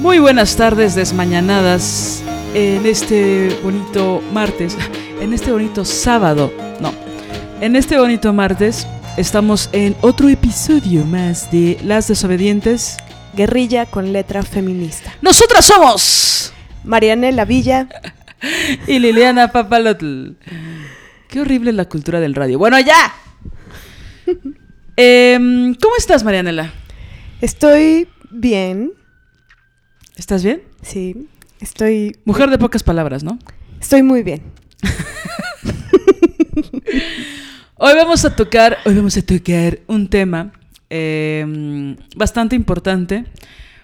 Muy buenas tardes desmañanadas en este bonito martes, en este bonito sábado, no, en este bonito martes estamos en otro episodio más de Las Desobedientes. Guerrilla con letra feminista. Nosotras somos Marianela Villa y Liliana Papalotl. Qué horrible la cultura del radio. Bueno, ya. Em, ¿Cómo estás, Marianela? Estoy bien. ¿Estás bien? Sí, estoy... Mujer de pocas palabras, ¿no? Estoy muy bien. hoy vamos a tocar, hoy vamos a tocar un tema em, bastante importante.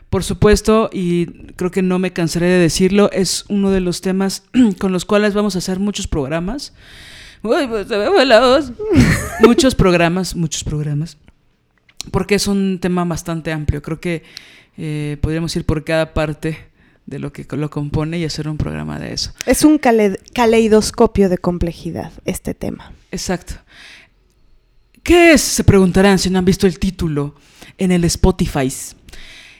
Por supuesto, y creo que no me cansaré de decirlo, es uno de los temas con los cuales vamos a hacer muchos programas. Uy, pues se muchos programas, muchos programas. Porque es un tema bastante amplio. Creo que eh, podríamos ir por cada parte de lo que lo compone y hacer un programa de eso. Es un caleidoscopio de complejidad este tema. Exacto. ¿Qué es? Se preguntarán si no han visto el título en el Spotify.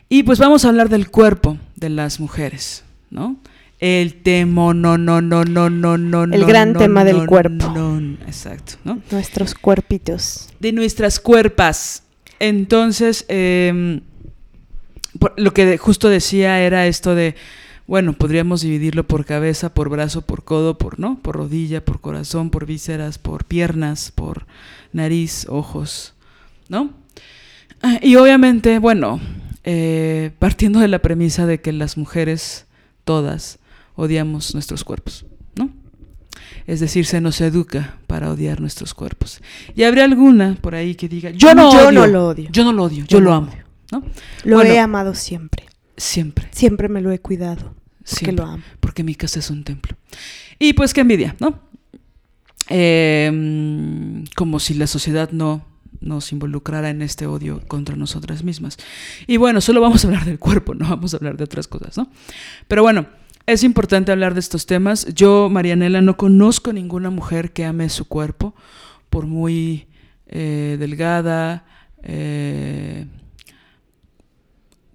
Y pues vamos a hablar del cuerpo de las mujeres, ¿no? El tema, no, no, no, no, no, no. El gran tema del cuerpo. exacto, ¿no? Nuestros cuerpitos. De nuestras cuerpas. Entonces, eh, lo que justo decía era esto de, bueno, podríamos dividirlo por cabeza, por brazo, por codo, por, ¿no? Por rodilla, por corazón, por vísceras, por piernas, por nariz, ojos, ¿no? Ah, y obviamente, bueno, eh, partiendo de la premisa de que las mujeres, todas, odiamos nuestros cuerpos, ¿no? Es decir, se nos educa para odiar nuestros cuerpos. Y habría alguna por ahí que diga, yo no, yo odio, no lo odio. Yo no lo odio, yo, lo amo. Lo he amado siempre. Siempre. Siempre me lo he cuidado. Porque lo amo. Porque mi casa es un templo. Y pues qué envidia, ¿no? Em, como si la sociedad no nos involucrara en este odio contra nosotras mismas. Y bueno, solo vamos a hablar del cuerpo, no vamos a hablar de otras cosas, ¿no? Pero bueno, es importante hablar de estos temas. Yo, Marianela, no conozco ninguna mujer que ame su cuerpo, por muy eh, delgada, eh,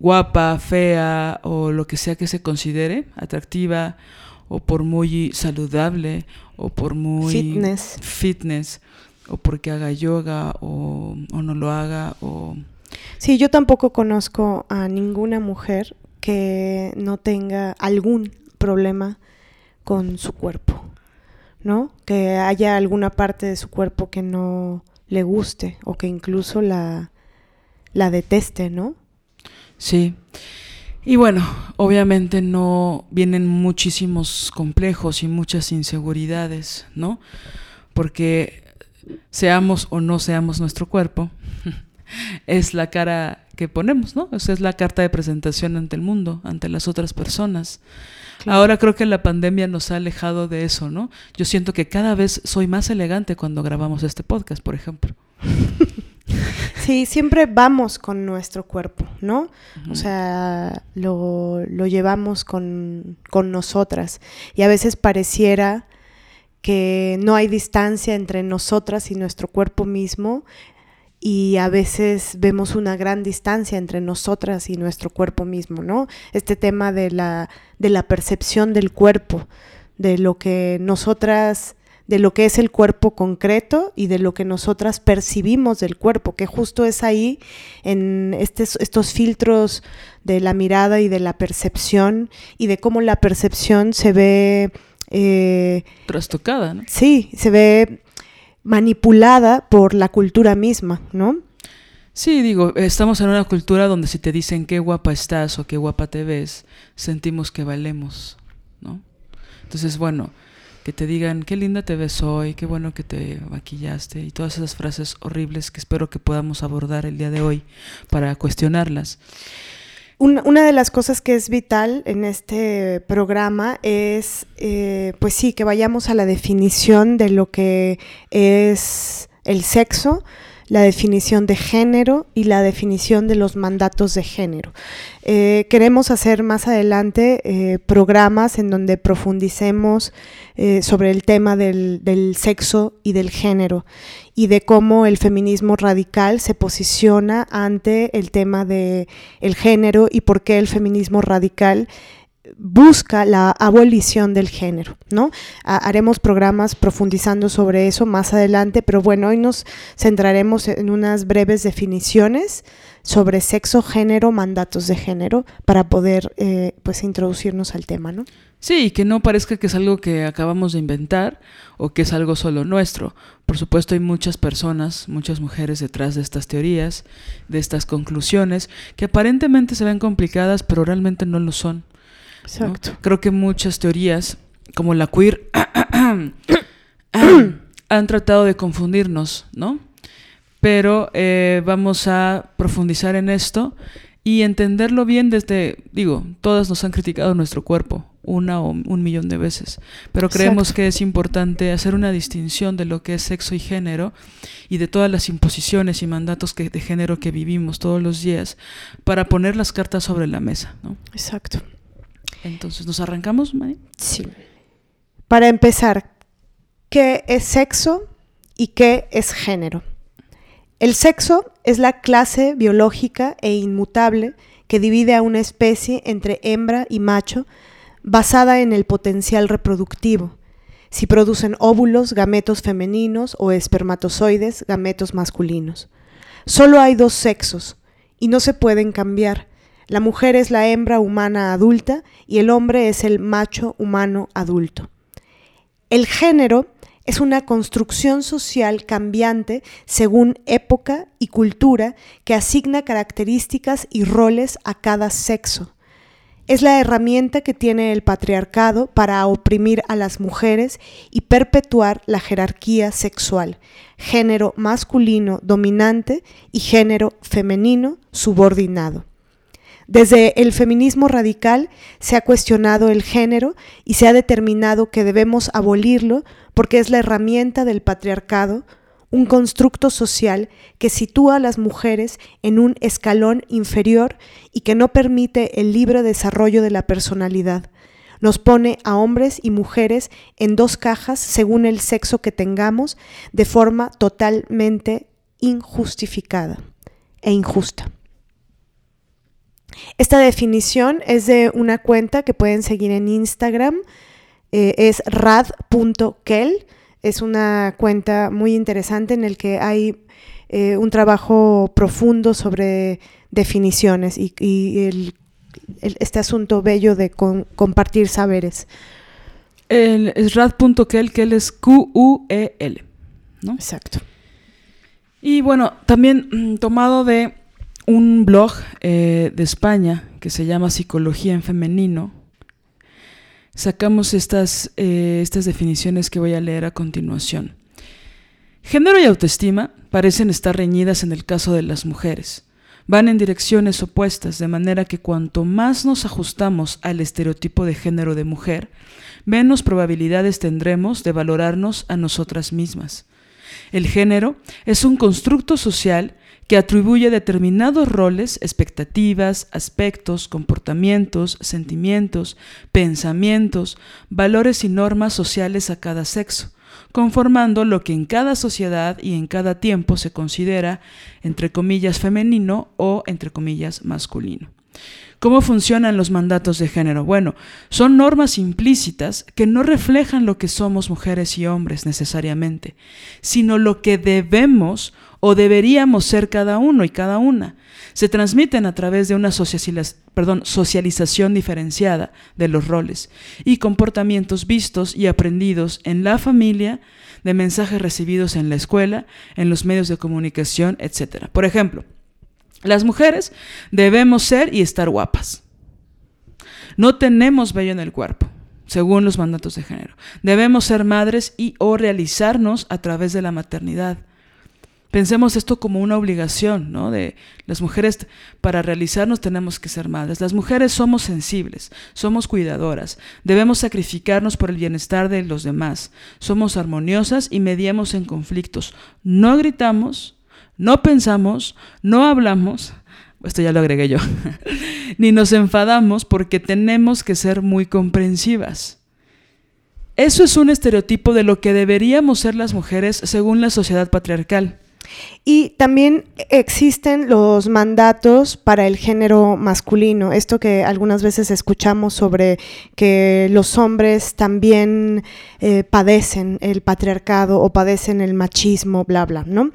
guapa, fea o lo que sea que se considere atractiva o por muy saludable o por muy fitness, fitness o porque haga yoga o, o no lo haga o Sí, yo tampoco conozco a ninguna mujer que no tenga algún problema con su cuerpo, ¿no? Que haya alguna parte de su cuerpo que no le guste o que incluso la, la deteste, ¿no? Sí. Y bueno, obviamente no vienen muchísimos complejos y muchas inseguridades, ¿no? Porque seamos o no seamos nuestro cuerpo, es la cara que ponemos, ¿no? Esa es la carta de presentación ante el mundo, ante las otras personas. Ahora creo que la pandemia nos ha alejado de eso, ¿no? Yo siento que cada vez soy más elegante cuando grabamos este podcast, por ejemplo. Sí, siempre vamos con nuestro cuerpo, ¿no? O sea, lo, llevamos con, con, nosotras. Y a veces pareciera que no hay distancia entre nosotras y nuestro cuerpo mismo. Y a veces vemos una gran distancia entre nosotras y nuestro cuerpo mismo, ¿no? Este tema de la, de la percepción del cuerpo, de lo que nosotras de lo que es el cuerpo concreto y de lo que nosotras percibimos del cuerpo, que justo es ahí en estos filtros de la mirada y de la percepción y de cómo la percepción se ve... Eh, Trastocada, ¿no? Sí, se ve manipulada por la cultura misma, ¿no? Sí, digo, estamos en una cultura donde si te dicen qué guapa estás o qué guapa te ves, sentimos que valemos, ¿no? Entonces, bueno, que te digan qué linda te ves hoy, qué bueno que te maquillaste y todas esas frases horribles que espero que podamos abordar el día de hoy para cuestionarlas. una, de las cosas que es vital en este programa es, eh, pues sí, que vayamos a la definición de lo que es el sexo, la definición de género y la definición de los mandatos de género. Eh, queremos hacer más adelante eh, programas en donde profundicemos eh, sobre el tema del, del, sexo y del género y de cómo el feminismo radical se posiciona ante el tema del el género y por qué el feminismo radical busca la abolición del género, ¿no? haremos programas profundizando sobre eso más adelante, pero bueno, hoy nos centraremos en unas breves definiciones sobre sexo, género, mandatos de género, para poder eh, pues introducirnos al tema, ¿no? Sí, que no parezca que es algo que acabamos de inventar o que es algo solo nuestro. Por supuesto hay muchas personas, muchas mujeres detrás de estas teorías, de estas conclusiones, que aparentemente se ven complicadas, pero realmente no lo son. Exacto. Creo que muchas teorías, como la queer, han tratado de confundirnos, ¿no? Pero eh, vamos a profundizar en esto y entenderlo bien desde, digo, todas nos han criticado nuestro cuerpo una o un millón de veces, pero creemos que es importante hacer una distinción de lo que es sexo y género y de todas las imposiciones y mandatos que, de género que vivimos todos los días para poner las cartas sobre la mesa, ¿no? Exacto. Entonces, ¿nos arrancamos, Mari? Sí. Para empezar, ¿qué es sexo y qué es género? El sexo es la clase biológica e inmutable que divide a una especie entre hembra y macho basada en el potencial reproductivo, si producen óvulos, gametos femeninos o espermatozoides, gametos masculinos. Solo hay dos sexos y no se pueden cambiar, la mujer es la hembra humana adulta y el hombre es el macho humano adulto. El género es una construcción social cambiante según época y cultura que asigna características y roles a cada sexo. Es la herramienta que tiene el patriarcado para oprimir a las mujeres y perpetuar la jerarquía sexual, género masculino dominante y género femenino subordinado. Desde el feminismo radical se ha cuestionado el género y se ha determinado que debemos abolirlo porque es la herramienta del patriarcado, un constructo social que sitúa a las mujeres en un escalón inferior y que no permite el libre desarrollo de la personalidad. Nos pone a hombres y mujeres en dos cajas según el sexo que tengamos de forma totalmente injustificada e injusta. Esta definición es de una cuenta que pueden seguir en Instagram, eh, es rad.kel, es una cuenta muy interesante en el que hay eh, un trabajo profundo sobre definiciones y, este asunto bello de compartir saberes. El, es rad.kel, que es Q-U-E-L. ¿no? Exacto. Y bueno, también mm, tomado de un blog eh, de España que se llama Psicología en Femenino, sacamos estas, eh, estas definiciones que voy a leer a continuación. Género y autoestima parecen estar reñidas en el caso de las mujeres. Van en direcciones opuestas, de manera que cuanto más nos ajustamos al estereotipo de género de mujer, menos probabilidades tendremos de valorarnos a nosotras mismas. El género es un constructo social que atribuye determinados roles, expectativas, aspectos, comportamientos, sentimientos, pensamientos, valores y normas sociales a cada sexo, conformando lo que en cada sociedad y en cada tiempo se considera, entre comillas, femenino o, entre comillas, masculino. ¿Cómo funcionan los mandatos de género? Bueno, son normas implícitas que no reflejan lo que somos mujeres y hombres necesariamente, sino lo que debemos o deberíamos ser cada uno y cada una. Se transmiten a través de una socialización diferenciada de los roles y comportamientos vistos y aprendidos en la familia, de mensajes recibidos en la escuela, en los medios de comunicación, etc. Por ejemplo, las mujeres debemos ser y estar guapas. No tenemos vello en el cuerpo según los mandatos de género. Debemos ser madres y o realizarnos a través de la maternidad Pensemos esto como una obligación, ¿no? De las mujeres para realizarnos tenemos que ser madres. Las mujeres somos sensibles, somos cuidadoras, debemos sacrificarnos por el bienestar de los demás. Somos armoniosas y mediamos en conflictos. No gritamos, no pensamos, no hablamos, esto ya lo agregué yo, ni nos enfadamos porque tenemos que ser muy comprensivas. Eso es un estereotipo de lo que deberíamos ser las mujeres según la sociedad patriarcal. Y también existen los mandatos para el género masculino, esto que algunas veces escuchamos sobre que los hombres también eh, padecen el patriarcado o padecen el machismo, bla, bla, ¿no?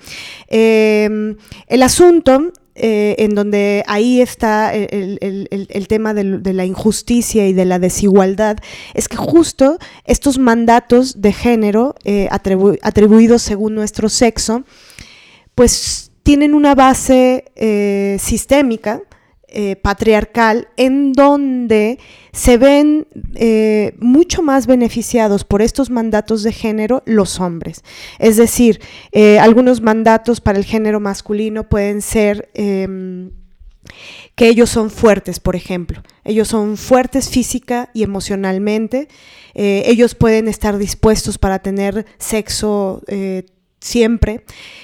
Em, el asunto eh, en donde ahí está el, tema de, la injusticia y de la desigualdad, es que justo estos mandatos de género eh, atribuidos según nuestro sexo, pues tienen una base eh, sistémica, eh, patriarcal, en donde se ven eh, mucho más beneficiados por estos mandatos de género los hombres. Es decir, algunos mandatos para el género masculino pueden ser em, que ellos son fuertes, por ejemplo. Ellos son fuertes física y emocionalmente. ellos pueden estar dispuestos para tener sexo siempre.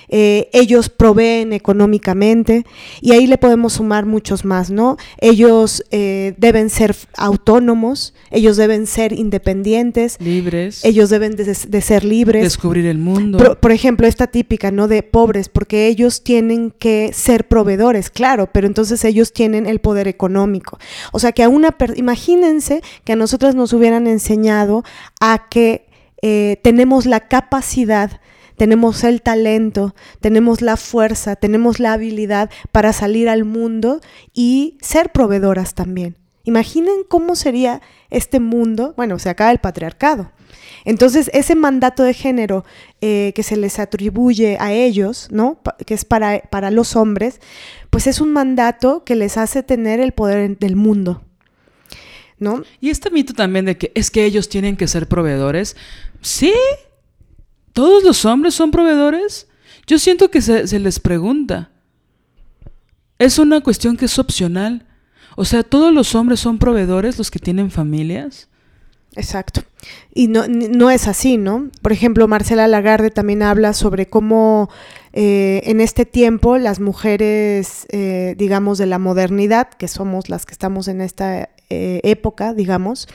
Eh, ellos proveen económicamente y ahí le podemos sumar muchos más, ¿no? Ellos eh, deben ser autónomos, ellos deben ser independientes. Libres. Ellos deben de, ser libres. Descubrir el mundo. Por, por, ejemplo, esta típica, ¿no? De pobres, porque ellos tienen que ser proveedores, claro, pero entonces ellos tienen el poder económico. O sea que a una, imagínense que a nosotras nos hubieran enseñado a que eh, tenemos la capacidad tenemos el talento, tenemos la fuerza, tenemos la habilidad para salir al mundo y ser proveedoras también. Imaginen cómo sería este mundo, bueno, se acaba el patriarcado. Entonces, ese mandato de género eh, que se les atribuye a ellos, ¿no? que es para, para los hombres, pues es un mandato que les hace tener el poder del mundo. ¿No? Y este mito también de que es que ellos tienen que ser proveedores, sí, ¿Todos los hombres son proveedores? Yo siento que se, les pregunta. Es una cuestión que es opcional. O sea, ¿todos los hombres son proveedores los que tienen familias? Exacto. Y no, no es así, ¿no? Por ejemplo, Marcela Lagarde también habla sobre cómo eh, en este tiempo las mujeres, eh, digamos, de la modernidad, que somos las que estamos en esta eh, época, digamos,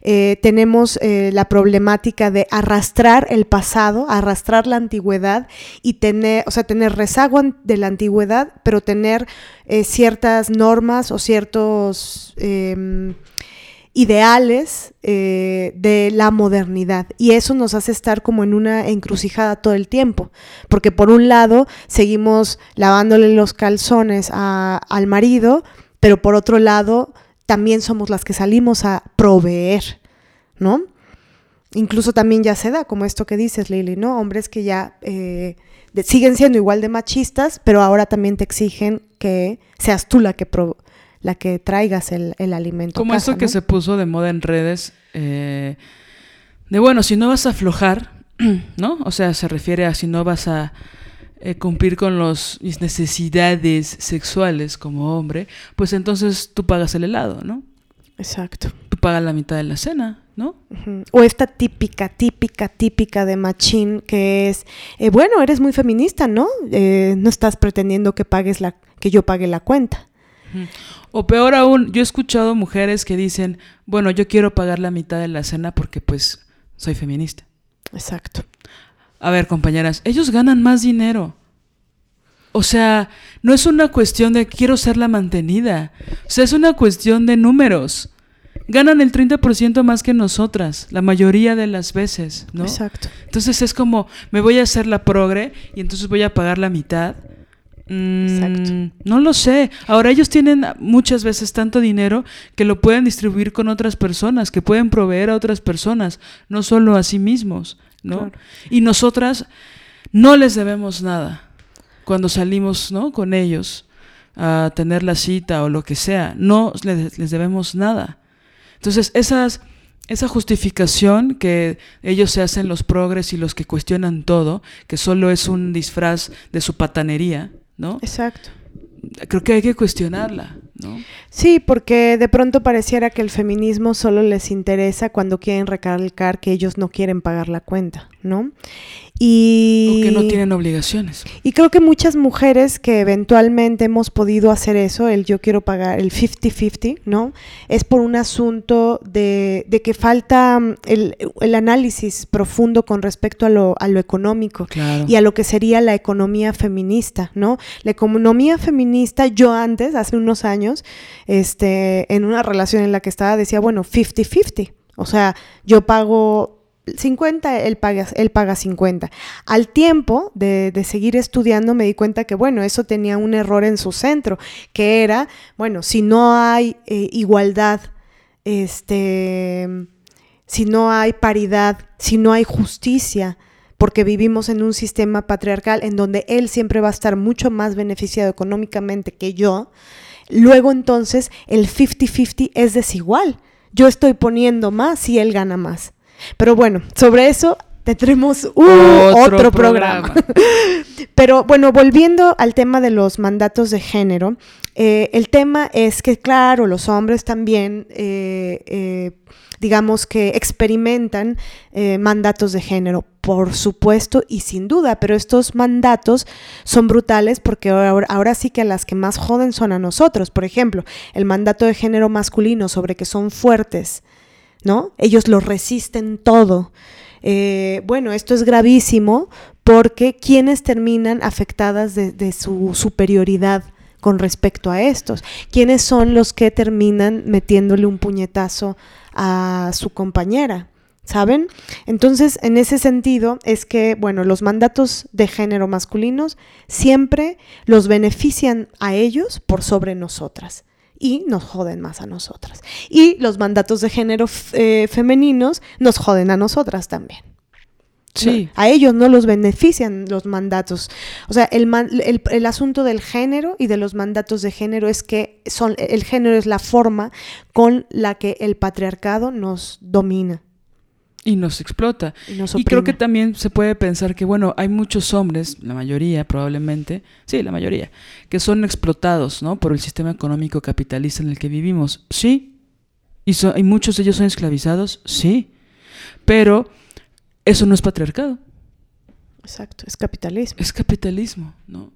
tenemos la problemática de arrastrar el pasado, arrastrar la antigüedad y tener, o sea, tener rezago de la antigüedad, pero tener ciertas normas o ciertos ideales de la modernidad. Y eso nos hace estar como en una encrucijada todo el tiempo. Porque por un lado seguimos lavándole los calzones al marido, pero por otro lado también somos las que salimos a proveer, ¿no? Incluso también ya se da, como esto que dices, Lili, ¿no? Hombres que ya eh, siguen siendo igual de machistas, pero ahora también te exigen que seas tú la que, la que traigas el, alimento. Como eso que se puso de moda en redes, eh, de bueno, si no vas a aflojar, ¿no? O sea, se refiere a si no vas a eh, cumplir con los, mis necesidades sexuales como hombre, pues entonces tú pagas el helado, ¿no? Exacto. Tú pagas la mitad de la cena, ¿no? O esta típica, típica, típica de machín que es, eh, bueno, eres muy feminista, ¿no? Eh, no estás pretendiendo que pagues la, que yo pague la cuenta. O peor aún, yo he escuchado mujeres que dicen, bueno, yo quiero pagar la mitad de la cena porque pues soy feminista. Exacto. A ver, compañeras, ellos ganan más dinero. O sea, no es una cuestión de quiero ser la mantenida. O sea, es una cuestión de números. Ganan el 30% más que nosotras, la mayoría de las veces, ¿no? Exacto. Entonces es como, me voy a hacer la progre y entonces voy a pagar la mitad. Exacto. Mm, no lo sé. Ahora ellos tienen muchas veces tanto dinero que lo pueden distribuir con otras personas, que pueden proveer a otras personas, no solo a sí mismos. ¿no? Y nosotras no les debemos nada cuando salimos, ¿no? Con ellos a tener la cita o lo que sea, no les, debemos nada. Entonces, esas esa justificación que ellos se hacen los progres y los que cuestionan todo, que solo es un disfraz de su patanería, ¿no? Exacto. Creo que hay que cuestionarla, ¿no? Sí, porque de pronto pareciera que el feminismo solo les interesa cuando quieren recalcar que ellos no quieren pagar la cuenta, ¿no? Y, o que no tienen obligaciones. Y creo que muchas mujeres que eventualmente hemos podido hacer eso, el yo quiero pagar, el 50-50, ¿no? Es por un asunto de, de que falta mm, el, el, análisis profundo con respecto a lo, a lo económico Claro. y a lo que sería la economía feminista, ¿no? La economía feminista, yo antes, hace unos años, este, en una relación en la que estaba, decía, bueno, 50-50. O sea, yo pago 50, él paga, él paga 50. Al tiempo de, de, seguir estudiando me di cuenta que, bueno, eso tenía un error en su centro, que era, bueno, si no hay eh, igualdad, este, si no hay paridad, si no hay justicia, porque vivimos en un sistema patriarcal en donde él siempre va a estar mucho más beneficiado económicamente que yo, luego entonces el 50-50 es desigual. Yo estoy poniendo más y él gana más. Pero bueno, sobre eso tendremos uh, otro, otro, programa. programa. Pero bueno, volviendo al tema de los mandatos de género, eh, el tema es que, claro, los hombres también, eh, eh, digamos que experimentan mandatos de género, por supuesto y sin duda, pero estos mandatos son brutales porque ahora, ahora sí que las que más joden son a nosotros. Por ejemplo, el mandato de género masculino sobre que son fuertes. ¿No? Ellos lo resisten todo. Eh, bueno, esto es gravísimo porque quienes terminan afectadas de, su superioridad con respecto a estos, quienes son los que terminan metiéndole un puñetazo a su compañera. ¿Saben? Entonces, en ese sentido, es que, bueno, los mandatos de género masculinos siempre los benefician a ellos por sobre nosotras y nos joden más a nosotras. Y los mandatos de género eh, femeninos nos joden a nosotras también. Sí. No, a ellos no los benefician los mandatos. O sea, el, man, el, el, asunto del género y de los mandatos de género es que son, el género es la forma con la que el patriarcado nos domina. Y nos explota. Y, nos y, creo que también se puede pensar que, bueno, hay muchos hombres, la mayoría probablemente, sí, la mayoría, que son explotados, ¿no? Por el sistema económico capitalista en el que vivimos. Sí. Y, so, y muchos de ellos son esclavizados. Sí. Pero eso no es patriarcado. Exacto, es capitalismo. Es capitalismo, ¿no?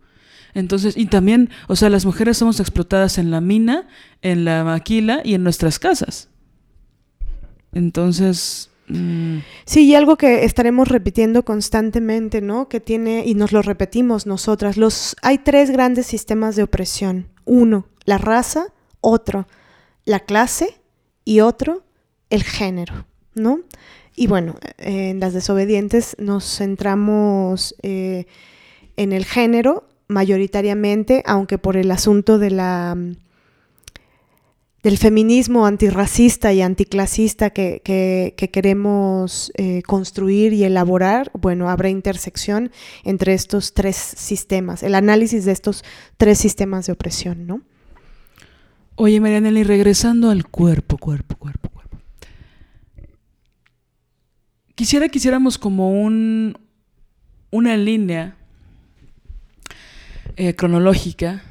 Entonces, y también, o sea, las mujeres somos explotadas en la mina, en la maquila y en nuestras casas. Entonces, Mm. Sí, y algo que estaremos repitiendo constantemente, ¿no? Que tiene, y nos lo repetimos nosotras, los, hay tres grandes sistemas de opresión. Uno, la raza, otro, la clase y otro, el género, ¿no? Y bueno, en las desobedientes nos centramos eh, en el género mayoritariamente, aunque por el asunto de la del feminismo antirracista y anticlasista que, que, que queremos eh, construir y elaborar, bueno, habrá intersección entre estos tres sistemas, el análisis de estos tres sistemas de opresión, ¿no? Oye, Marianela, y regresando al cuerpo, cuerpo, cuerpo, cuerpo. Quisiera que hiciéramos como un, una línea eh, cronológica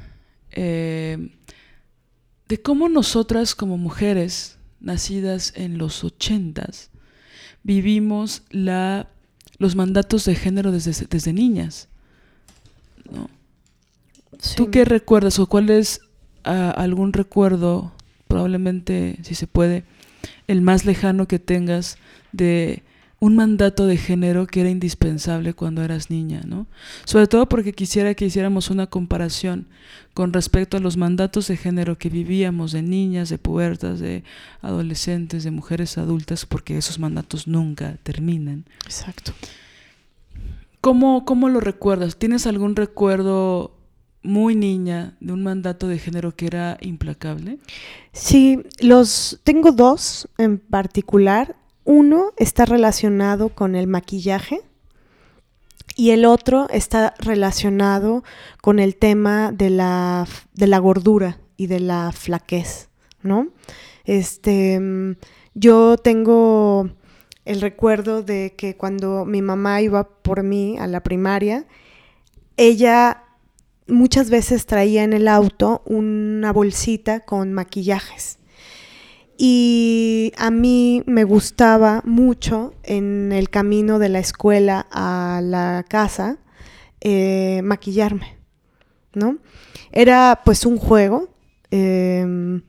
eh, de cómo nosotras como mujeres nacidas en los ochentas vivimos la, los mandatos de género desde, desde niñas. ¿no? Sí. ¿Tú qué recuerdas o cuál es uh, algún recuerdo, probablemente, si se puede, el más lejano que tengas de un mandato de género que era indispensable cuando eras niña, ¿no? Sobre todo porque quisiera que hiciéramos una comparación con respecto a los mandatos de género que vivíamos de niñas, de pubertas, de adolescentes, de mujeres adultas, porque esos mandatos nunca terminan. Exacto. ¿Cómo, cómo lo recuerdas? ¿Tienes algún recuerdo muy niña de un mandato de género que era implacable? Sí, los tengo dos en particular. Uno está relacionado con el maquillaje y el otro está relacionado con el tema de la, de la gordura y de la flaquez, ¿no? Este, Yo tengo el recuerdo de que cuando mi mamá iba por mí a la primaria, ella muchas veces traía en el auto una bolsita con maquillajes. Y a mí me gustaba mucho en el camino de la escuela a la casa eh, maquillarme, ¿no? Era pues un juego, em,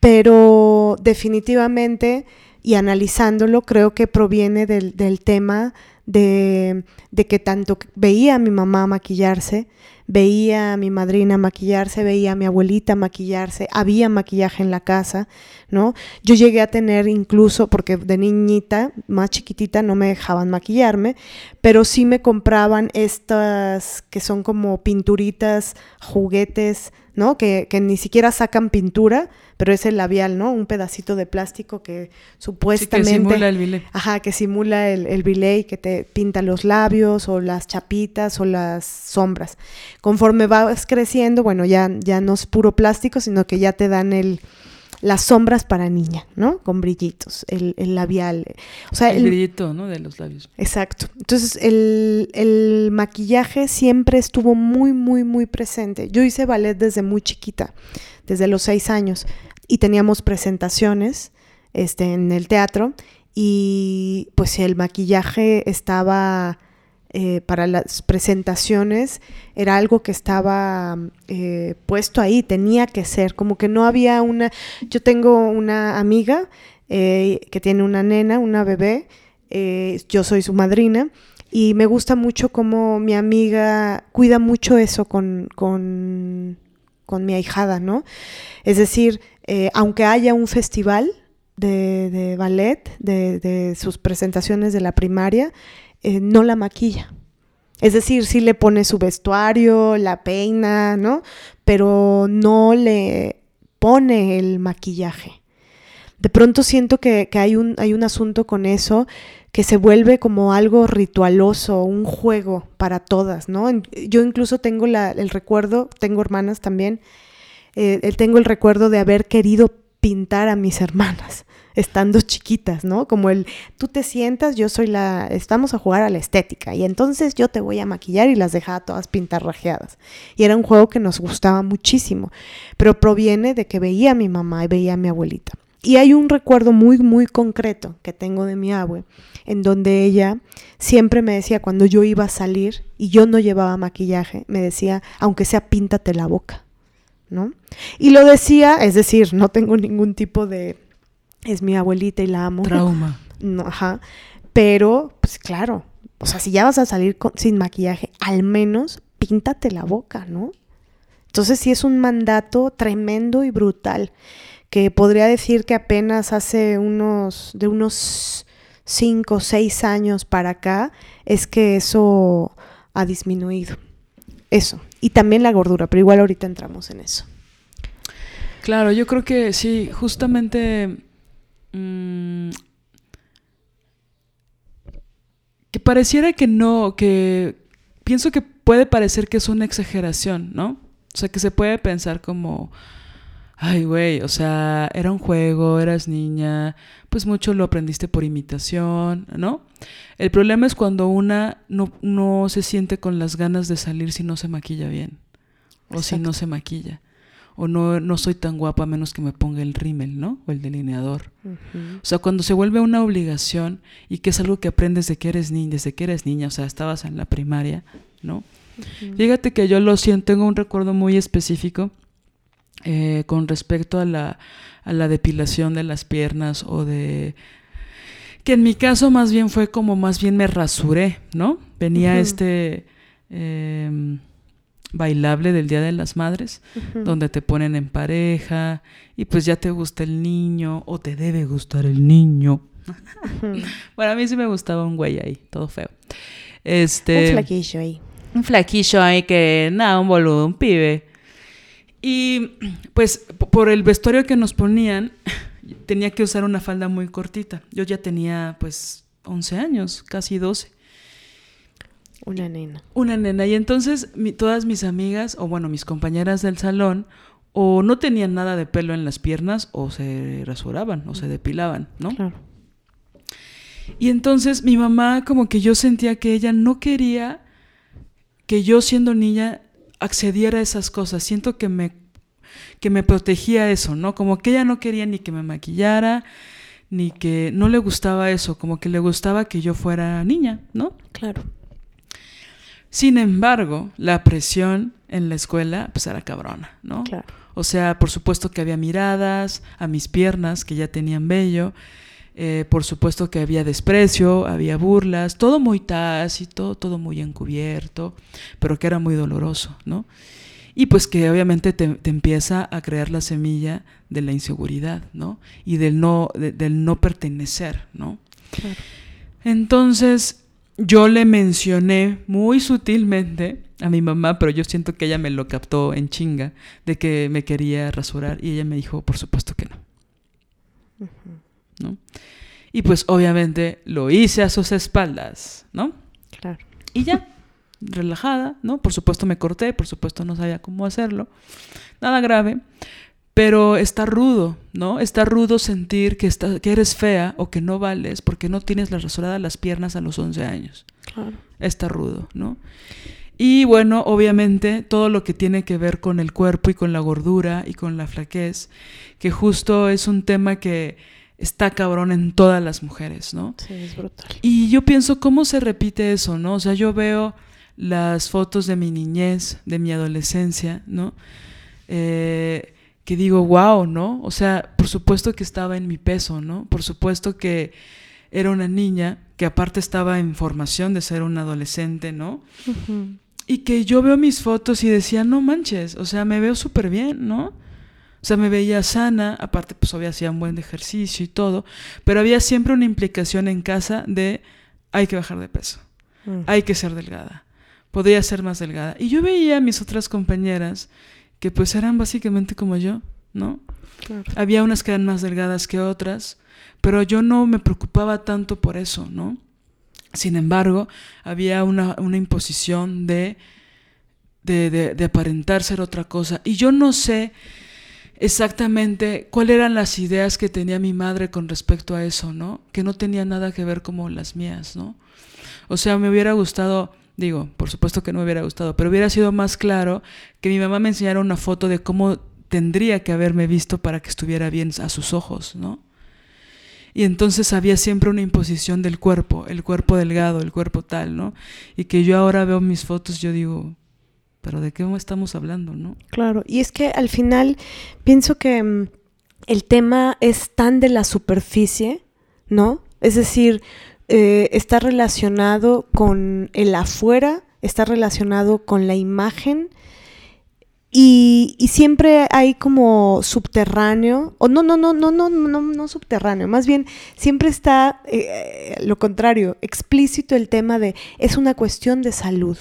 pero definitivamente y analizándolo creo que proviene del, del tema de, de, que tanto veía a mi mamá maquillarse, veía a mi madrina maquillarse, veía a mi abuelita maquillarse, había maquillaje en la casa, ¿no? Yo llegué a tener incluso, porque de niñita, más chiquitita, no me dejaban maquillarme, pero sí me compraban estas que son como pinturitas, juguetes, ¿no? Que, que ni siquiera sacan pintura, pero es el labial, ¿no? Un pedacito de plástico que supuestamente... Sí, que simula el bilé. Ajá, que simula el, el bilé y que te pinta los labios o las chapitas o las sombras. Conforme vas creciendo, bueno, ya, ya no es puro plástico, sino que ya te dan el las sombras para niña, ¿no? Con brillitos, el, el labial. O sea, el, el, brillito, ¿no? De los labios. Exacto. Entonces, el, el, maquillaje siempre estuvo muy, muy, muy presente. Yo hice ballet desde muy chiquita, desde los seis años, y teníamos presentaciones este, en el teatro, y pues el maquillaje estaba eh, para las presentaciones era algo que estaba eh, puesto ahí, tenía que ser, como que no había una... Yo tengo una amiga eh, que tiene una nena, una bebé, yo soy su madrina, y me gusta mucho cómo mi amiga cuida mucho eso con, con, con mi ahijada, ¿no? Es decir, aunque haya un festival de, ballet, de, sus presentaciones de la primaria, eh, no la maquilla. Es decir, sí le pone su vestuario, la peina, ¿no? Pero no le pone el maquillaje. De pronto siento que, que hay, un, hay un asunto con eso que se vuelve como algo ritualoso, un juego para todas, ¿no? Yo incluso tengo la, el recuerdo, tengo hermanas también, eh, tengo el recuerdo de haber querido pintar a mis hermanas estando chiquitas, ¿no? Como el, tú te sientas, yo soy la, estamos a jugar a la estética y entonces yo te voy a maquillar y las dejaba todas pintarrajeadas. Y era un juego que nos gustaba muchísimo, pero proviene de que veía a mi mamá y veía a mi abuelita. Y hay un recuerdo muy, muy concreto que tengo de mi abue, en donde ella siempre me decía, cuando yo iba a salir y yo no llevaba maquillaje, me decía, aunque sea píntate la boca, ¿no? Y lo decía, es decir, no tengo ningún tipo de, es mi abuelita y la amo. Trauma. No, ajá. Pero, pues claro, o sea, si ya vas a salir con, sin maquillaje, al menos píntate la boca, ¿no? Entonces sí es un mandato tremendo y brutal que podría decir que apenas hace unos, de unos cinco o seis años para acá, es que eso ha disminuido. Eso. Y también la gordura, pero igual ahorita entramos en eso. Claro, yo creo que sí, justamente mmm, que pareciera que no, que pienso que puede parecer que es una exageración, ¿no? O sea, que se puede pensar como, ay, güey, o sea, era un juego, eras niña, pues mucho lo aprendiste por imitación, ¿no? El problema es cuando una no, no se siente con las ganas de salir si no se maquilla bien, o Exacto. si no se maquilla o no, no soy tan guapa a menos que me ponga el rímel, ¿no? O el delineador. Uh -huh. O sea, cuando se vuelve una obligación y que es algo que aprendes desde que eres niña, desde que eres niña, o sea, estabas en la primaria, ¿no? Uh -huh. Fíjate que yo lo siento, tengo un recuerdo muy específico eh, con respecto a la, a la depilación de las piernas o de que en mi caso más bien fue como más bien me rasuré, ¿no? Venía uh -huh. este eh, bailable del Día de las Madres, uh -huh. donde te ponen en pareja y pues ya te gusta el niño o te debe gustar el niño. Uh -huh. bueno, a mí sí me gustaba un güey ahí, todo feo. Este, un flaquillo ahí. Un flaquillo ahí que, nada, un boludo, un pibe. Y pues por el vestuario que nos ponían, tenía que usar una falda muy cortita. Yo ya tenía pues 11 años, casi 12. Una nena. Una nena. Y entonces mi, todas mis amigas, o bueno, mis compañeras del salón, o no tenían nada de pelo en las piernas o se rasuraban o se depilaban, ¿no? Claro. Y entonces mi mamá como que yo sentía que ella no quería que yo siendo niña accediera a esas cosas. Siento que me, que me protegía eso, ¿no? Como que ella no quería ni que me maquillara, ni que no le gustaba eso, como que le gustaba que yo fuera niña, ¿no? Claro. Sin embargo, la presión en la escuela pues era cabrona, ¿no? Claro. O sea, por supuesto que había miradas a mis piernas que ya tenían vello, eh, por supuesto que había desprecio, había burlas, todo muy tácito, todo muy encubierto, pero que era muy doloroso, ¿no? Y pues que obviamente te, te empieza a crear la semilla de la inseguridad, ¿no? Y del no, de- del no pertenecer, ¿no? Claro. Entonces yo le mencioné muy sutilmente a mi mamá, pero yo siento que ella me lo captó en chinga, de que me quería rasurar y ella me dijo, por supuesto que no. ¿No? Y pues obviamente lo hice a sus espaldas, ¿no? Claro. Y ya, relajada, ¿no? Por supuesto me corté, por supuesto no sabía cómo hacerlo. Nada grave. Pero está rudo, ¿no? Está rudo sentir que, está, que eres fea o que no vales porque no tienes la rasurada las piernas a los 11 años. Claro. Está rudo, ¿no? Y bueno, obviamente todo lo que tiene que ver con el cuerpo y con la gordura y con la flaquez, que justo es un tema que está cabrón en todas las mujeres, ¿no? Sí, es brutal. Y yo pienso cómo se repite eso, ¿no? O sea, yo veo las fotos de mi niñez, de mi adolescencia, ¿no? Eh, que digo, wow, ¿no? O sea, por supuesto que estaba en mi peso, ¿no? Por supuesto que era una niña que aparte estaba en formación de ser una adolescente, ¿no? Y que yo veo mis fotos y decía, no manches, o sea, me veo súper bien, ¿no? O sea, me veía sana, aparte pues obvio hacía un buen ejercicio y todo, pero había siempre una implicación en casa de hay que bajar de peso, Mm. hay que ser delgada, podría ser más delgada. Y yo veía a mis otras compañeras que pues eran básicamente como yo, ¿no? Claro. Había unas que eran más delgadas que otras, pero yo no me preocupaba tanto por eso, ¿no? Sin embargo, había una, una imposición de, de, de- de aparentar ser otra cosa. Y yo no sé exactamente cuáles eran las ideas que tenía mi madre con respecto a eso, ¿no? Que no tenía nada que ver como las mías, ¿no? O sea, me hubiera gustado, digo, por supuesto que no me hubiera gustado, pero hubiera sido más claro que mi mamá me enseñara una foto de cómo tendría que haberme visto para que estuviera bien a sus ojos, ¿no? Y entonces había siempre una imposición del cuerpo, el cuerpo delgado, el cuerpo tal, ¿no? Y que yo ahora veo mis fotos, yo digo, pero ¿de qué estamos hablando, no? Claro, y es que al final pienso que mm, el tema es tan de la superficie, ¿no? Es decir, eh, está relacionado con el afuera, está relacionado con la imagen y, y siempre hay como subterráneo, o no, no, no, no, no, no, no subterráneo, más bien siempre está eh, lo contrario, explícito el tema de es una cuestión de salud.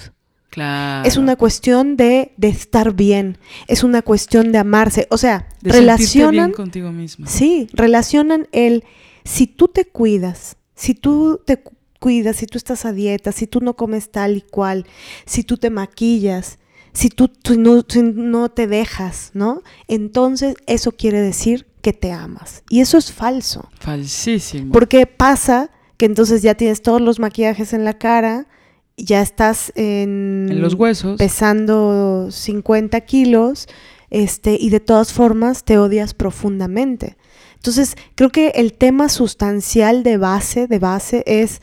Claro. Es una cuestión de, de estar bien, es una cuestión de amarse. O sea, de relacionan, bien contigo misma. sí, relacionan el, si tú te cuidas, si tú te cu- cuidas, si tú estás a dieta, si tú no comes tal y cual, si tú te maquillas, si tú, tú no, si no te dejas, ¿no? Entonces eso quiere decir que te amas. Y eso es falso. Falsísimo. Porque pasa que entonces ya tienes todos los maquillajes en la cara, ya estás en, en los huesos. pesando 50 kilos, este, y de todas formas te odias profundamente. Entonces, creo que el tema sustancial de base, de base es,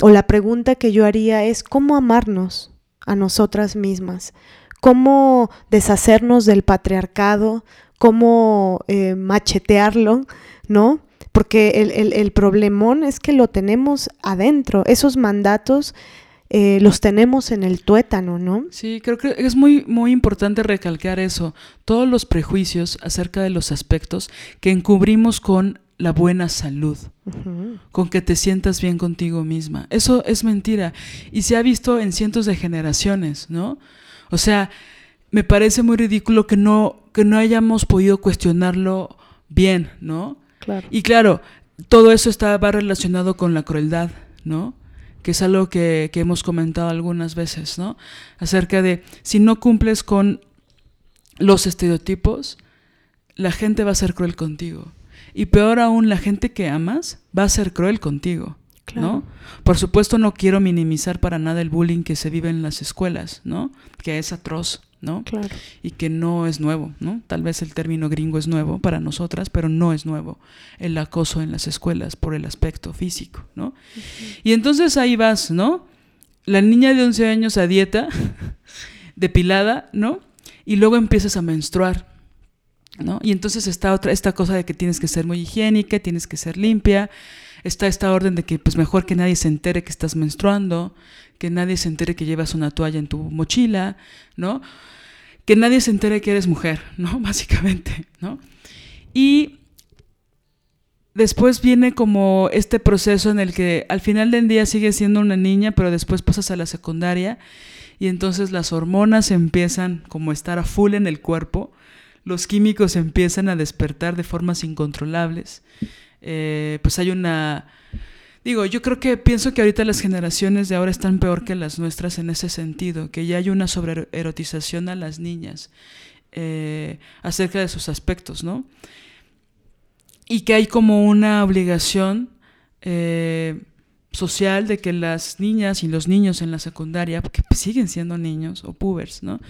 o la pregunta que yo haría es, ¿cómo amarnos a nosotras mismas? ¿Cómo deshacernos del patriarcado? ¿Cómo eh, machetearlo? ¿No? Porque el, el- el problemón es que lo tenemos adentro. Esos mandatos eh, los tenemos en el tuétano, ¿no? Sí, creo que es muy, muy importante recalcar eso. Todos los prejuicios acerca de los aspectos que encubrimos con la buena salud, con que te sientas bien contigo misma. Eso es mentira y se ha visto en cientos de generaciones, ¿no? O sea, me parece muy ridículo que no, que no hayamos podido cuestionarlo bien, ¿no? Claro. Y claro, todo eso está, va relacionado con la crueldad, ¿no? Que es algo que, que hemos comentado algunas veces, ¿no? Acerca de si no cumples con los estereotipos, la gente va a ser cruel contigo. Y peor aún, la gente que amas va a ser cruel contigo. ¿no? Por supuesto no quiero minimizar para nada el bullying que se vive en las escuelas, ¿no? Que es atroz, ¿no? Claro. Y que no es nuevo, ¿no? Tal vez el término gringo es nuevo para nosotras, pero no es nuevo el acoso en las escuelas por el aspecto físico, ¿no? Y entonces ahí vas, ¿no? La niña de 11 años a dieta, depilada, ¿no? Y luego empiezas a menstruar, ¿no? Y entonces está otra esta cosa de que tienes que ser muy higiénica, tienes que ser limpia, está esta orden de que pues mejor que nadie se entere que estás menstruando, que nadie se entere que llevas una toalla en tu mochila, ¿no? Que nadie se entere que eres mujer, ¿no? Básicamente, ¿no? Y después viene como este proceso en el que al final del día sigues siendo una niña, pero después pasas a la secundaria y entonces las hormonas empiezan como a estar a full en el cuerpo, los químicos empiezan a despertar de formas incontrolables eh, pues hay una... Digo, yo creo que pienso que ahorita las generaciones de ahora están peor que las nuestras en ese sentido, que ya hay una sobreerotización a las niñas eh, acerca de sus aspectos, ¿no? Y que hay como una obligación eh, social de que las niñas y los niños en la secundaria, porque siguen siendo niños o pubers, ¿no?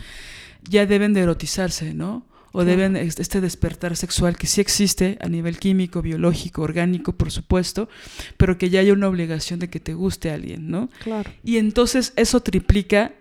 Ya deben de erotizarse, ¿no? O deben este despertar sexual que sí existe a nivel químico, biológico, orgánico, por supuesto, pero que ya hay una obligación de que te guste a alguien, ¿no? Claro. Y entonces eso triplica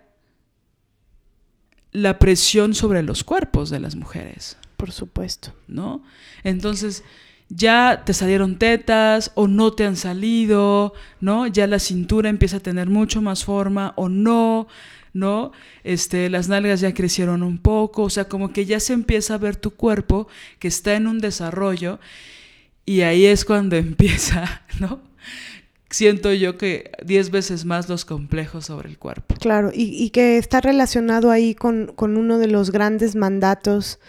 la presión sobre los cuerpos de las mujeres. Por supuesto. ¿No? Entonces ya te salieron tetas o no te han salido, ¿no? Ya la cintura empieza a tener mucho más forma o no, ¿no? Este, las nalgas ya crecieron un poco, o sea, como que ya se empieza a ver tu cuerpo que está en un desarrollo y ahí es cuando empieza, ¿no? Siento yo que diez veces más los complejos sobre el cuerpo. Claro, y, que está relacionado ahí con, con uno de los grandes mandatos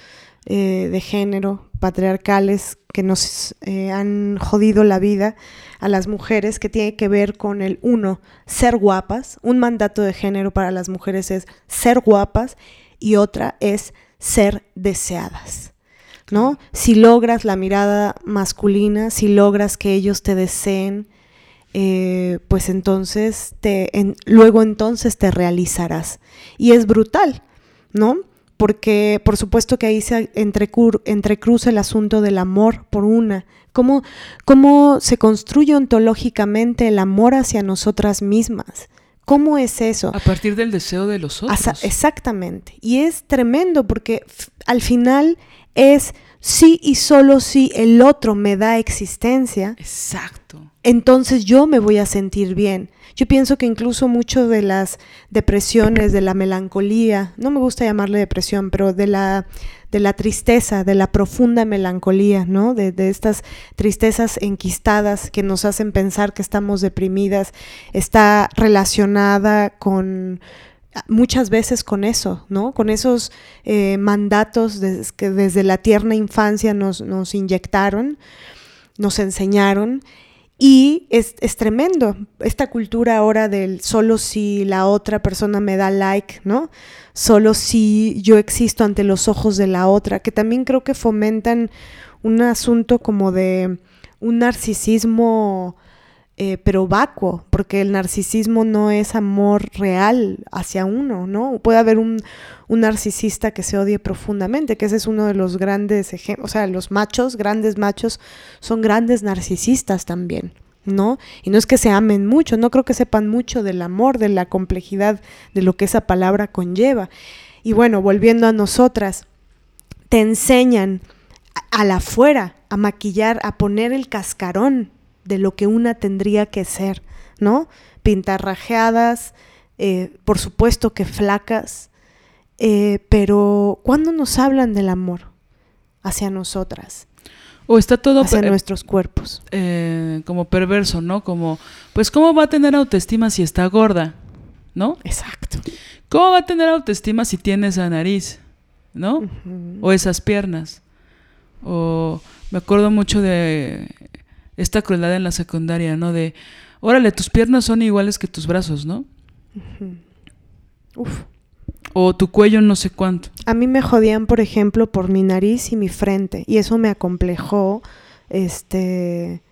eh, de género patriarcales que nos eh, han jodido la vida a las mujeres, que tiene que ver con el uno, ser guapas. Un mandato de género para las mujeres es ser guapas y otra es ser deseadas. ¿No? Si logras la mirada masculina, si logras que ellos te deseen, eh, pues entonces te, luego entonces te realizarás. Y es brutal, ¿no? Porque por supuesto que ahí se entrecruza el asunto del amor por una. ¿Cómo, ¿Cómo se construye ontológicamente el amor hacia nosotras mismas? ¿Cómo es eso? A partir del deseo de los otros. exactamente. Y es tremendo porque al final es sí y solo si el otro me da existencia. Exacto. Entonces yo me voy a sentir bien. Yo pienso que incluso mucho de las depresiones, de la melancolía, no me gusta llamarle depresión, pero de la, de la tristeza, de la profunda melancolía, ¿no? De, estas tristezas enquistadas que nos hacen pensar que estamos deprimidas, está relacionada con muchas veces con eso, ¿no? Con esos eh, mandatos que desde la tierna infancia nos inyectaron, nos enseñaron y es, tremendo esta cultura ahora del solo si la otra persona me da like, ¿no? Solo si yo existo ante los ojos de la otra, que también creo que fomentan un asunto como de un narcisismo eh, pero vacuo, porque el narcisismo no es amor real hacia uno, ¿no? Puede haber un, un, narcisista que se odie profundamente, que ese es uno de los grandes ejemplos, o sea, los machos, grandes machos, son grandes narcisistas también, ¿no? Y no es que se amen mucho, no creo que sepan mucho del amor, de la complejidad de lo que esa palabra conlleva. Y bueno, volviendo a nosotras, te enseñan a la afuera a maquillar, a poner el cascarón, de lo que una tendría que ser, ¿no? Pintarrajeadas, eh, por supuesto que flacas, eh, pero ¿cuándo nos hablan del amor hacia nosotras? O está todo hacia nuestros cuerpos. Eh, como perverso, ¿no? Como, pues, ¿cómo va a tener autoestima si está gorda? ¿No? Exacto. ¿Cómo va a tener autoestima si tiene esa nariz? ¿No? O esas piernas. O me acuerdo mucho de esta crueldad en la secundaria, ¿no? De, órale, tus piernas son iguales que tus brazos, ¿no? Uf. O tu cuello no sé cuánto. A mí me jodían, por ejemplo, por mi nariz y mi frente. Y eso me acomplejó este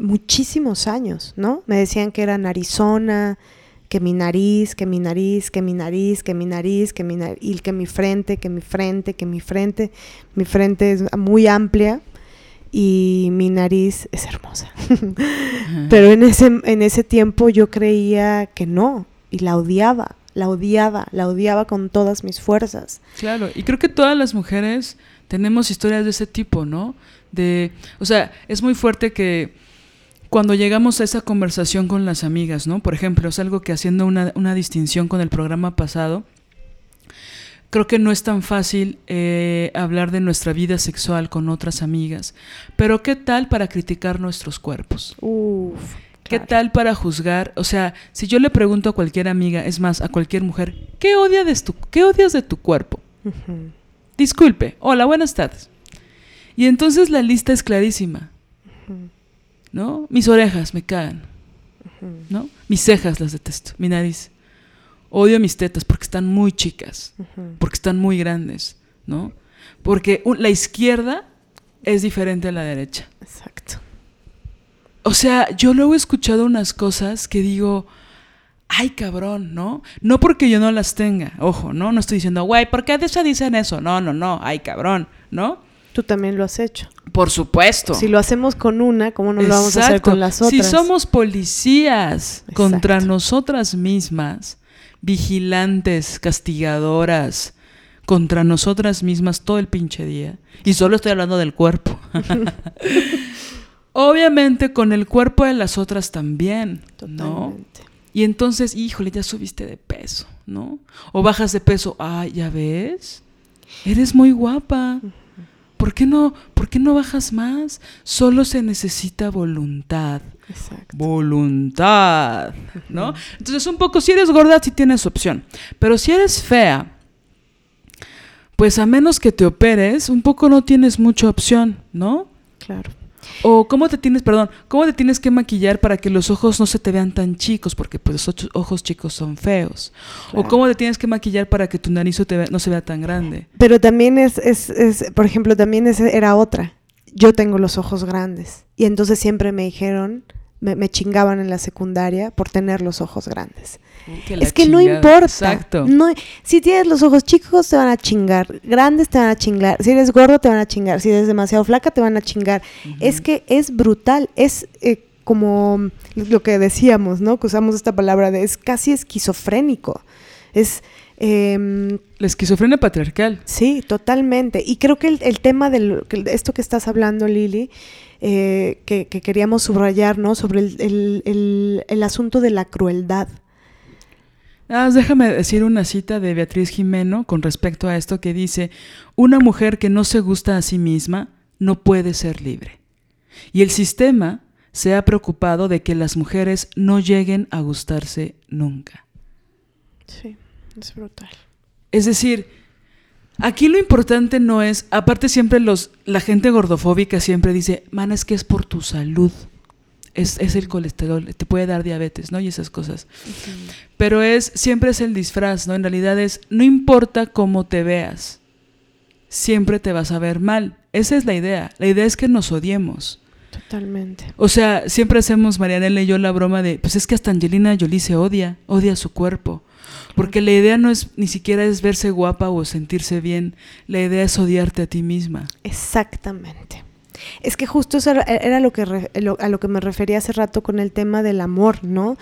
muchísimos años, ¿no? Me decían que era narizona, que mi nariz, que mi nariz, que mi nariz, que mi nariz, que mi nariz, y que mi frente, que mi frente, que mi frente. Mi frente es muy amplia y mi nariz es hermosa. Pero en ese, en ese tiempo yo creía que no y la odiaba, la odiaba, la odiaba con todas mis fuerzas. Claro, y creo que todas las mujeres tenemos historias de ese tipo, ¿no? De, o sea, es muy fuerte que cuando llegamos a esa conversación con las amigas, ¿no? Por ejemplo, es algo que haciendo una, una distinción con el programa pasado, creo que no es tan fácil eh, hablar de nuestra vida sexual con otras amigas. Pero ¿qué tal para criticar nuestros cuerpos? Uf, ¿Qué claro. tal para juzgar? O sea, si yo le pregunto a cualquier amiga, es más, a cualquier mujer, ¿qué, odia de tu, ¿qué odias de tu cuerpo? Disculpe, hola, buenas tardes. Y entonces la lista es clarísima, ¿no? Mis orejas me cagan, ¿no? Mis cejas las detesto, mi nariz. Odio mis tetas porque están muy chicas, porque están muy grandes, ¿no? Porque la izquierda es diferente a la derecha. Exacto. O sea, yo luego he escuchado unas cosas que digo, ay cabrón, ¿no? No porque yo no las tenga, ojo, ¿no? No estoy diciendo, güey, ¿por qué de eso dicen eso? No, no, no, ay cabrón, ¿no? Tú también lo has hecho. Por supuesto. Si lo hacemos con una, ¿cómo no lo vamos a hacer con las otras? Si somos policías Exacto. contra nosotras mismas, vigilantes, castigadoras, contra nosotras mismas todo el pinche día, y solo estoy hablando del cuerpo. Obviamente con el cuerpo de las otras también, ¿no? Y entonces, híjole, ya subiste de peso, ¿no? O bajas de peso, ay, ya ves, eres muy guapa. ¿Por qué no, por qué no bajas más? Solo se necesita voluntad. Exacto. Voluntad, ¿no? Entonces, un poco, si eres gorda, sí tienes opción. Pero si eres fea, pues a menos que te operes, un poco no tienes mucha opción, ¿no? Claro. O cómo te tienes, perdón, cómo te tienes que maquillar para que los ojos no se te vean tan chicos, porque pues los ojos chicos son feos. O Claro. cómo te tienes que maquillar para que tu nariz no se vea tan grande. Pero también es, es, es, por ejemplo, también es- era otra. Yo tengo los ojos grandes. Y entonces siempre me dijeron, me, me chingaban en la secundaria por tener los ojos grandes. la es que no importa. Exacto. No, si tienes los ojos chicos, te van a chingar. Grandes te van a chingar. Si eres gordo, te van a chingar. Si eres demasiado flaca, te van a chingar. Es que es brutal. Es eh, como lo que decíamos, ¿no? Que usamos esta palabra de es casi esquizofrénico. Es. Em, La esquizofrenia patriarcal. Sí, totalmente. Y creo que el, el tema de esto que estás hablando, Lili, eh, que, que queríamos subrayar, ¿no? Sobre el- el asunto de la crueldad. Ah, déjame decir una cita de Beatriz Jimeno con respecto a esto que dice, una mujer que no se gusta a sí misma no puede ser libre. Y el sistema se ha preocupado de que las mujeres no lleguen a gustarse nunca. Sí, es brutal. Es decir, aquí lo importante no es, aparte siempre los, la gente gordofóbica siempre dice, man, es que es por tu salud. Es, es el colesterol, te puede dar diabetes, ¿no? Y esas cosas. Pero es, siempre es el disfraz, ¿no? En realidad es, no importa cómo te veas, siempre te vas a ver mal. Esa es la idea. La idea es que nos odiemos. Totalmente. O sea, siempre hacemos Marianela y yo la broma de, pues es que hasta Angelina Jolie se odia, odia su cuerpo. Porque la idea no es ni siquiera es verse guapa o sentirse bien, la idea es odiarte a ti misma. Exactamente. Es que justo eso era, lo que lo- a lo que me refería hace rato con el tema del amor, ¿no?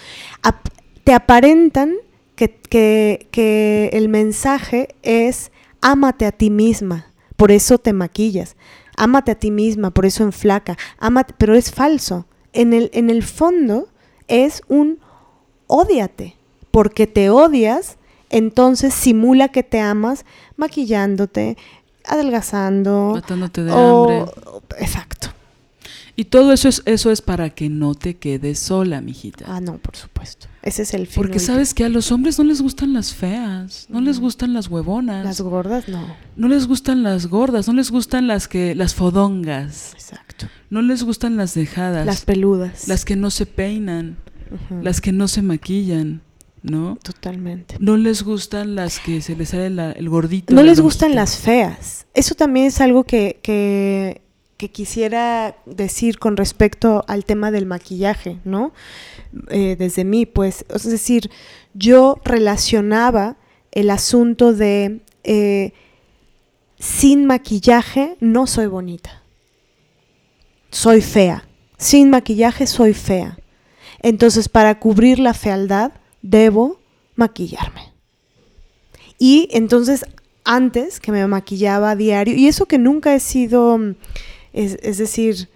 Te aparentan que, que- que el mensaje es ámate a ti misma, por eso te maquillas. Ámate a ti misma, por eso enflaca. Ámate, pero es falso. En el, en el fondo es un ódiate, porque te odias, entonces simula que te amas maquillándote, adelgazando, Matándote de o- hambre. exacto. Y todo eso es, eso es para que no te quedes sola, mijita. Ah, no, por supuesto. Ese es el fin. Porque sabes que a los hombres no les gustan las feas, no les gustan las huevonas, Las gordas, no. no les gustan las gordas, no les gustan las que las fodongas, Exacto. no les gustan las dejadas, Las peludas. las que no se peinan, las que no se maquillan, ¿no? Totalmente. No les gustan las que se les sale la- el gordito. No les gustan las feas. Eso también es algo que, que, que quisiera decir con respecto al tema del maquillaje, ¿no? Eh, desde mí, pues, es decir, yo relacionaba el asunto de eh, sin maquillaje no soy bonita. Soy fea. Sin maquillaje soy fea. Entonces, para cubrir la fealdad, debo maquillarme. Y entonces, antes que me maquillaba a diario, y eso que nunca he sido, es, es decir,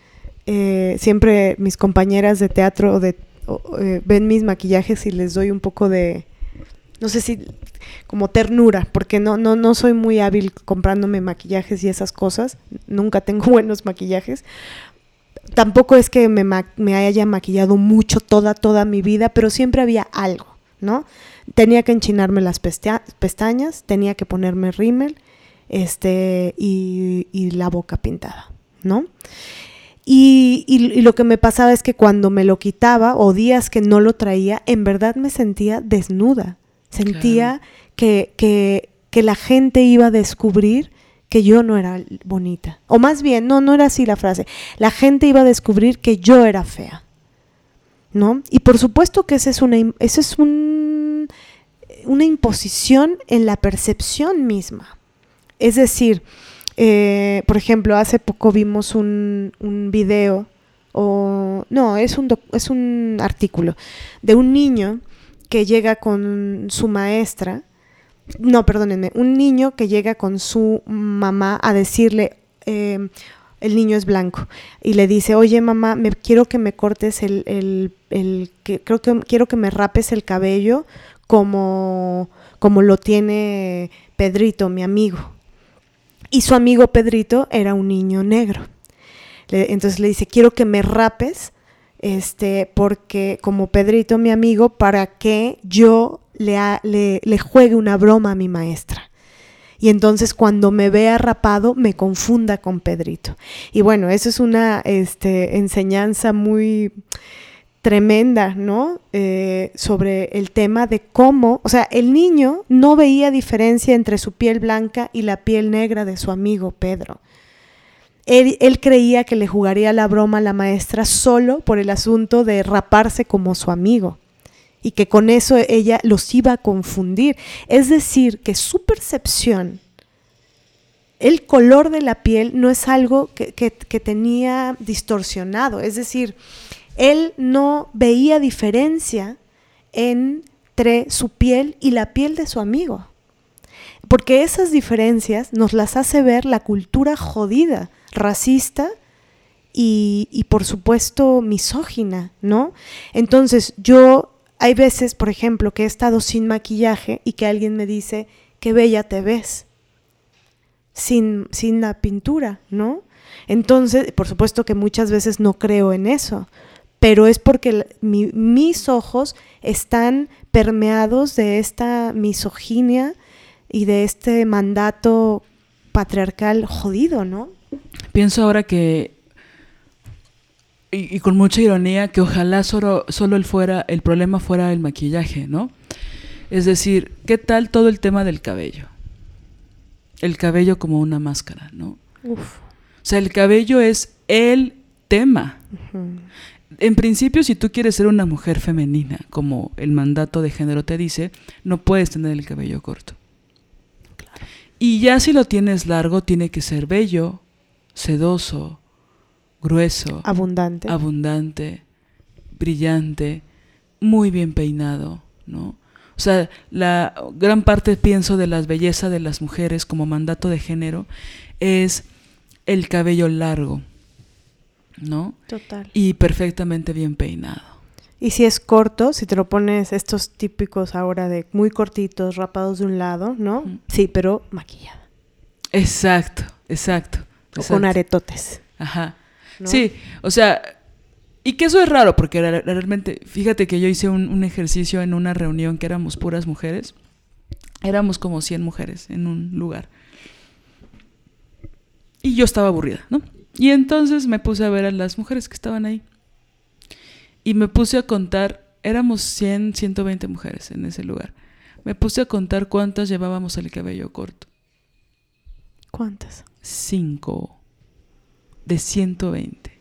eh, siempre mis compañeras de teatro eh, ven mis maquillajes y les doy un poco de, no sé si, como ternura, porque no, no, no soy muy hábil comprándome maquillajes y esas cosas, nunca tengo buenos maquillajes. Tampoco es que me, me haya maquillado mucho toda, toda mi vida, pero siempre había algo, ¿no? Tenía que enchinarme las pestañas, tenía que ponerme rímel este, y, y la boca pintada, ¿no? Y, y- y lo que me pasaba es que cuando me lo quitaba o días que no lo traía, en verdad me sentía desnuda. Sentía que, que, que la gente iba a descubrir que yo no era bonita. O más bien, no, no era así la frase. La gente iba a descubrir que yo era fea. ¿No? Y por supuesto que esa es una, es un, una imposición en la percepción misma. Es decir, eh, por ejemplo, hace poco vimos un, un video, o no, es un, es un artículo de un niño que llega con su maestra, no, perdónenme, un niño que llega con su mamá a decirle, eh, el niño es blanco, y le dice, oye mamá, me quiero que me cortes el, el, el- que, creo que quiero que me rapes el cabello como, como lo tiene Pedrito, mi amigo. Y su amigo Pedrito era un niño negro. Entonces le dice, quiero que me rapes, este, porque como Pedrito, mi amigo, para que yo le, le juegue una broma a mi maestra. Y entonces cuando me vea rapado, me confunda con Pedrito. Y bueno, eso es una este, enseñanza muy tremenda, ¿no? Eh, sobre el tema de cómo, o sea, el niño no veía diferencia entre su piel blanca y la piel negra de su amigo Pedro. Él, él creía que le jugaría la broma a la maestra solo por el asunto de raparse como su amigo y que con eso ella los iba a confundir. Es decir, que su percepción, el color de la piel no es algo que, tenía distorsionado. Es decir, él no veía diferencia entre su piel y la piel de su amigo. Porque esas diferencias nos las hace ver la cultura jodida, racista y, y por supuesto misógina, ¿no? Entonces yo hay veces, por ejemplo, que he estado sin maquillaje y que alguien me dice, qué bella te ves, sin, sin la pintura, ¿no? Entonces, por supuesto que muchas veces no creo en eso, pero es porque mis ojos están permeados de esta misoginia y de este mandato patriarcal jodido, ¿no? Pienso ahora que, y, y con mucha ironía, que ojalá solo, solo el, fuera, el problema fuera el maquillaje, ¿no? Es decir, ¿qué tal todo el tema del cabello? El cabello como una máscara, ¿no? Uf. O sea, el cabello es el tema. En principio, si tú quieres ser una mujer femenina, como el mandato de género te dice, no puedes tener el cabello corto. Y ya si lo tienes largo, tiene que ser bello, sedoso, grueso, Abundante. abundante, brillante, muy bien peinado, ¿no? O sea, la gran parte, pienso, de la belleza de las mujeres como mandato de género es el cabello largo, ¿no? Total. Y perfectamente bien peinado. Y si es corto, si te lo pones estos típicos ahora de muy cortitos, rapados de un lado, ¿no? Sí, pero maquillada. Exacto, exacto. O exacto. con aretotes. Ajá. ¿No? Sí, o sea, y que eso es raro, porque re- realmente, fíjate que yo hice un, un ejercicio en una reunión que éramos puras mujeres. Éramos como 100 mujeres en un lugar. Y yo estaba aburrida, ¿no? Y entonces me puse a ver a las mujeres que estaban ahí. Y me puse a contar éramos 100, 120 mujeres en ese lugar. Me puse a contar cuántas llevábamos el cabello corto. ¿Cuántas? Cinco. De 120.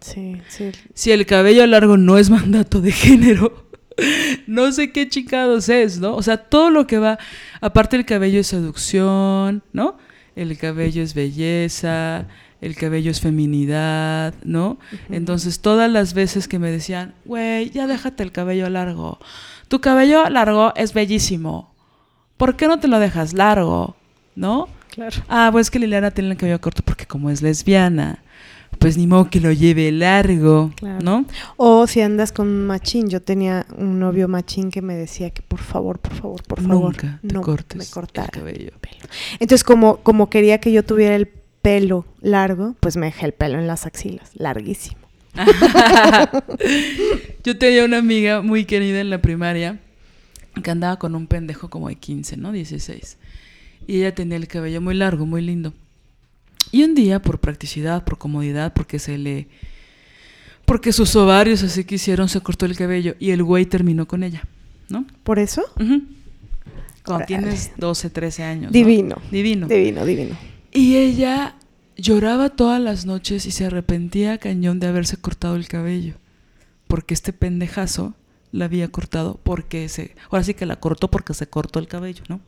Sí, sí. Si el cabello largo no es mandato de género, no sé qué chingados es, ¿no? O sea, todo lo que va, aparte el cabello es seducción, ¿no? El cabello es belleza, el cabello es feminidad, ¿no? Entonces, todas las veces que me decían, güey, ya déjate el cabello largo. Tu cabello largo es bellísimo. ¿Por qué no te lo dejas largo? ¿No? Claro. Ah, pues que Liliana tiene el cabello corto porque como es lesbiana, pues ni modo que lo lleve largo, Claro. ¿no? O si andas con machín, yo tenía un novio machín que me decía que por favor, por favor, por favor, Nunca te no cortes me cortara el cabello. pelo. Entonces, como, como quería que yo tuviera el pelo largo, pues me dejé el pelo en las axilas, larguísimo. Yo tenía una amiga muy querida en la primaria que andaba con un pendejo como de 15, ¿no? 16. Y ella tenía el cabello muy largo, muy lindo. Y un día, por practicidad, por comodidad, porque se le... Porque sus ovarios así quisieron, se cortó el cabello y el güey terminó con ella, ¿no? ¿Por eso? Ujú. Cuando Órale. tienes 12, 13 años. ¿no? Divino. Divino. Divino, divino. Y ella lloraba todas las noches y se arrepentía cañón de haberse cortado el cabello. Porque este pendejazo la había cortado porque se... Ahora sí que la cortó porque se cortó el cabello, ¿no?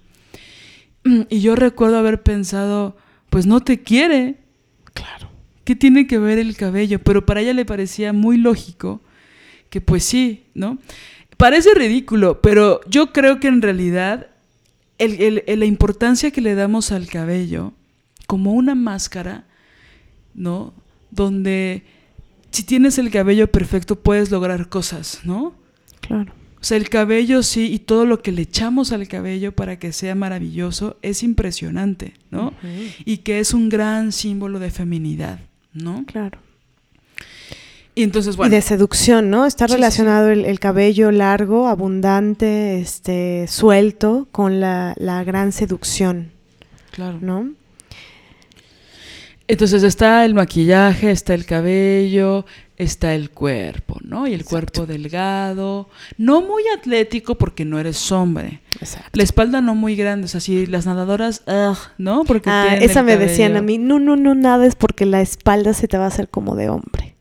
Y yo recuerdo haber pensado, pues no te quiere. Claro. ¿Qué tiene que ver el cabello? Pero para ella le parecía muy lógico que pues sí, ¿no? Parece ridículo, pero yo creo que en realidad el- el- el- la importancia que le damos al cabello como una máscara, ¿no? Donde si tienes el cabello perfecto puedes lograr cosas, ¿no? Claro. O sea, el cabello sí y todo lo que le echamos al cabello para que sea maravilloso es impresionante, ¿no? Y que es un gran símbolo de feminidad, ¿no? Claro. Y entonces, Y bueno, de seducción, ¿no? Está Sí, sí, relacionado El, el cabello largo, abundante, este, suelto, con la, la gran seducción, claro. ¿no? Entonces está el maquillaje, está el cabello, está el cuerpo, ¿no? Y el cuerpo delgado, no muy atlético porque no eres hombre. Exacto. La espalda no muy grande, o sea, si las nadadoras, ugh, ¿no? Porque Ah, esa me decían a mí, no, no, no, nada es porque la espalda se te va a hacer como de hombre,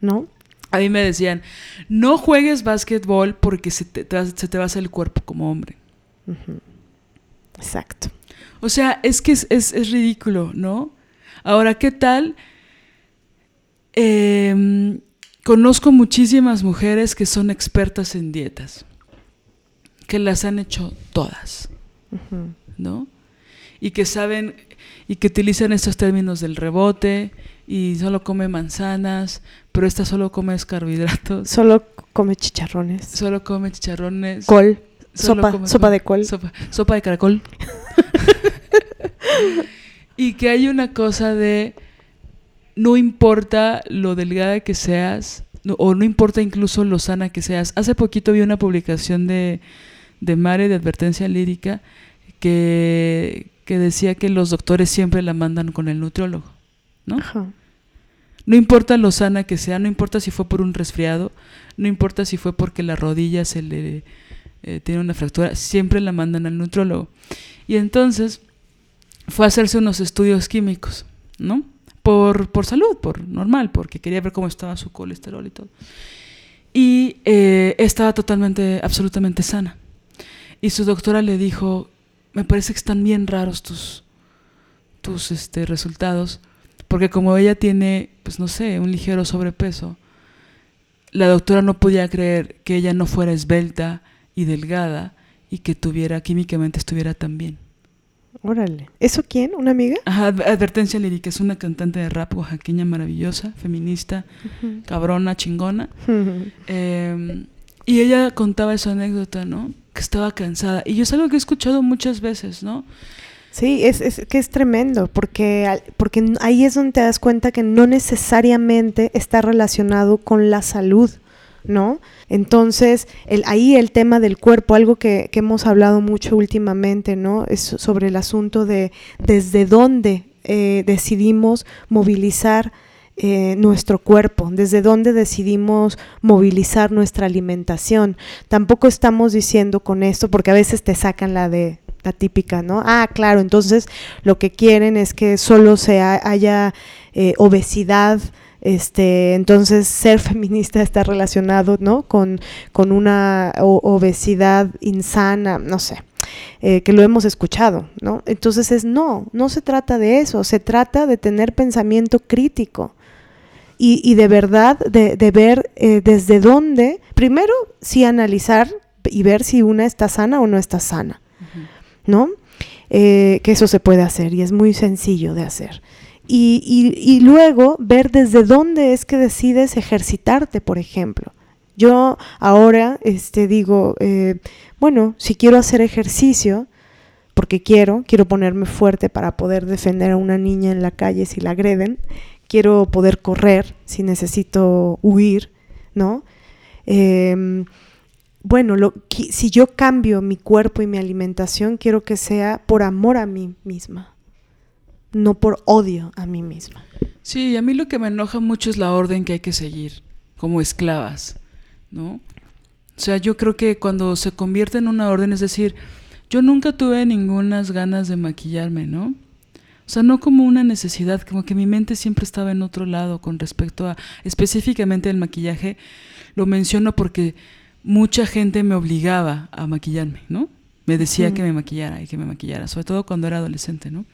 ¿no? A mí me decían, no juegues básquetbol porque se te, te va- se te va a hacer el cuerpo como hombre. Exacto. O sea, es que es, es- es ridículo, ¿no? Ahora, ¿qué tal? Em, conozco muchísimas mujeres que son expertas en dietas, que las han hecho todas. ¿no? Y que saben y que utilizan estos términos del rebote y solo come manzanas, pero esta solo come carbohidratos, Solo come chicharrones, solo come chicharrones, col, sopa, come sopa de col. Sopa, sopa de caracol. y que hay una cosa de no importa lo delgada que seas, no- o no importa incluso lo sana que seas. Hace poquito vi una publicación de, de Mare de Advertencia Lírica que, que decía que los doctores siempre la mandan con el nutriólogo, ¿no? Ajá. No importa lo sana que sea, no importa si fue por un resfriado, no importa si fue porque la rodilla se le eh, tiene una fractura, siempre la mandan al nutrólogo. Y entonces fue a hacerse unos estudios químicos, ¿no? Por, por salud, por normal, porque quería ver cómo estaba su colesterol y todo. Y eh, estaba totalmente, absolutamente sana. Y su doctora le dijo, me parece que están bien raros tus, tus este, resultados, porque como ella tiene, pues no sé, un ligero sobrepeso, la doctora no podía creer que ella no fuera esbelta y delgada y que tuviera, químicamente estuviera tan bien. Órale. ¿Eso quién? ¿Una amiga? Ajá, Adv- Advertencia Lírica es una cantante de rap oaxaqueña maravillosa, feminista, cabrona, chingona. Eh, y ella contaba esa anécdota, ¿no? Que estaba cansada. Y yo es algo que he escuchado muchas veces, ¿no? Sí, es, es que es tremendo, porque, porque ahí es donde te das cuenta que no necesariamente está relacionado con la salud, ¿no? Entonces, el, ahí el tema del cuerpo, algo que, hemos hablado mucho últimamente, ¿no? Es sobre el asunto de desde dónde eh, decidimos movilizar eh, nuestro cuerpo, desde dónde decidimos movilizar nuestra alimentación. Tampoco estamos diciendo con esto, porque a veces te sacan la de la típica, ¿no? Ah, claro, entonces lo que quieren es que solo se haya eh, obesidad, este, entonces ser feminista está relacionado, ¿no? Con, con una obesidad insana, no sé. Eh, que lo hemos escuchado, ¿no? Entonces es no, no se trata de eso, se trata de tener pensamiento crítico y, de verdad de, ver eh, desde dónde, primero sí analizar y ver si una está sana o no está sana, ¿no? Eh, que eso se puede hacer y es muy sencillo de hacer. Y, luego ver desde dónde es que decides ejercitarte, por ejemplo. Yo ahora este, digo, eh, bueno, si quiero hacer ejercicio, porque quiero, quiero ponerme fuerte para poder defender a una niña en la calle si la agreden, quiero poder correr si necesito huir, ¿no? Em, bueno, lo, si yo cambio mi cuerpo y mi alimentación, quiero que sea por amor a mí misma, no por odio a mí misma. Sí, a mí lo que me enoja mucho es la orden que hay que seguir, como esclavas, ¿no? O sea, yo creo que cuando se convierte en una orden, es decir, yo nunca tuve ninguna ganas de maquillarme, ¿no? O sea, no como una necesidad, como que mi mente siempre estaba en otro lado con respecto a específicamente el maquillaje. Lo menciono porque mucha gente me obligaba a maquillarme, ¿no? Me decía que me maquillara y que me maquillara, sobre todo cuando era adolescente, ¿no?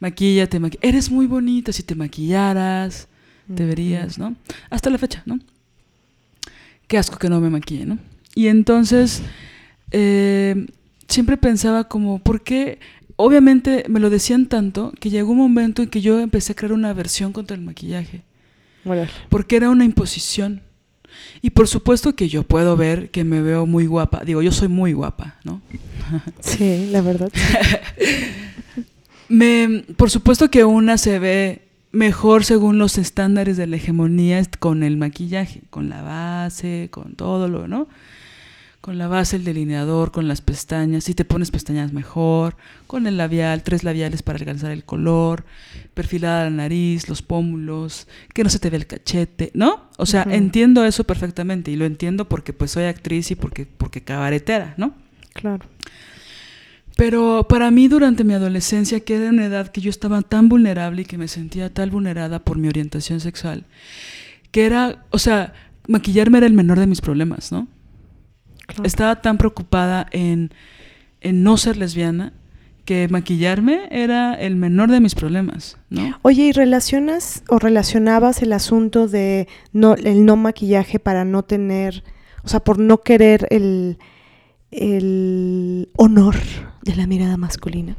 Maquíllate, maqui eres muy bonita si te maquillaras, te verías, ¿no? Hasta la fecha, ¿no? Qué asco que no me maquille, ¿no? Y entonces eh, siempre pensaba como, ¿por qué obviamente me lo decían tanto que llegó un momento en que yo empecé a crear una aversión contra el maquillaje. Porque era una imposición. Y por supuesto que yo puedo ver que me veo muy guapa. Digo, yo soy muy guapa, ¿no? Sí, la verdad. me, por supuesto que una se ve mejor según los estándares de la hegemonía con el maquillaje, con la base, con todo lo, ¿no? con la base, el delineador, con las pestañas, si te pones pestañas mejor, con el labial, tres labiales para alcanzar el color, perfilada la nariz, los pómulos, que no se te ve el cachete, ¿no? O sea, entiendo eso perfectamente y lo entiendo porque pues soy actriz y porque, porque cabaretera, ¿no? Claro. Pero para mí durante mi adolescencia, que era una edad que yo estaba tan vulnerable y que me sentía tan vulnerada por mi orientación sexual, que era, o sea, maquillarme era el menor de mis problemas, ¿no? Estaba tan preocupada en, no ser lesbiana que maquillarme era el menor de mis problemas, ¿no? Oye, ¿y relacionas o relacionabas el asunto de no, el no maquillaje para no tener, o sea, por no querer el, el honor de la mirada masculina?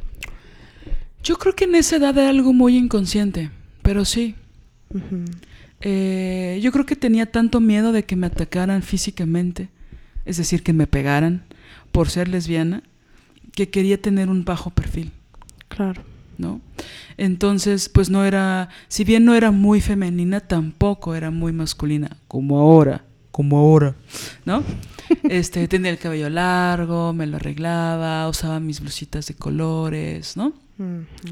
Yo creo que en esa edad era algo muy inconsciente, pero sí. Eh, yo creo que tenía tanto miedo de que me atacaran físicamente es decir, que me pegaran por ser lesbiana, que quería tener un bajo perfil. Claro. ¿No? Entonces, pues no era, si bien no era muy femenina, tampoco era muy masculina, como ahora, como ahora, ¿no? Este, tenía el cabello largo, me lo arreglaba, usaba mis blusitas de colores, ¿no?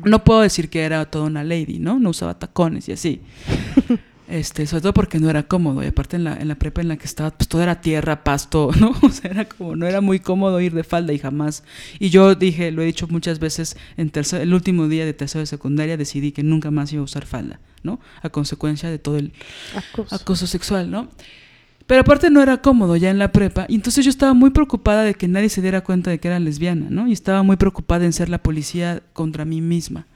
No puedo decir que era toda una lady, ¿no? No usaba tacones y así. Este, sobre todo porque no era cómodo. Y aparte en la, en la prepa en la que estaba, pues todo era tierra, pasto, ¿no? O sea, era como, no era muy cómodo ir de falda y jamás. Y yo dije, lo he dicho muchas veces, en tercer, el último día de tercero de secundaria decidí que nunca más iba a usar falda, ¿no? A consecuencia de todo el acoso, sexual, ¿no? Pero aparte no era cómodo ya en la prepa. Y entonces yo estaba muy preocupada de que nadie se diera cuenta de que era lesbiana, ¿no? Y estaba muy preocupada en ser la policía contra mí misma.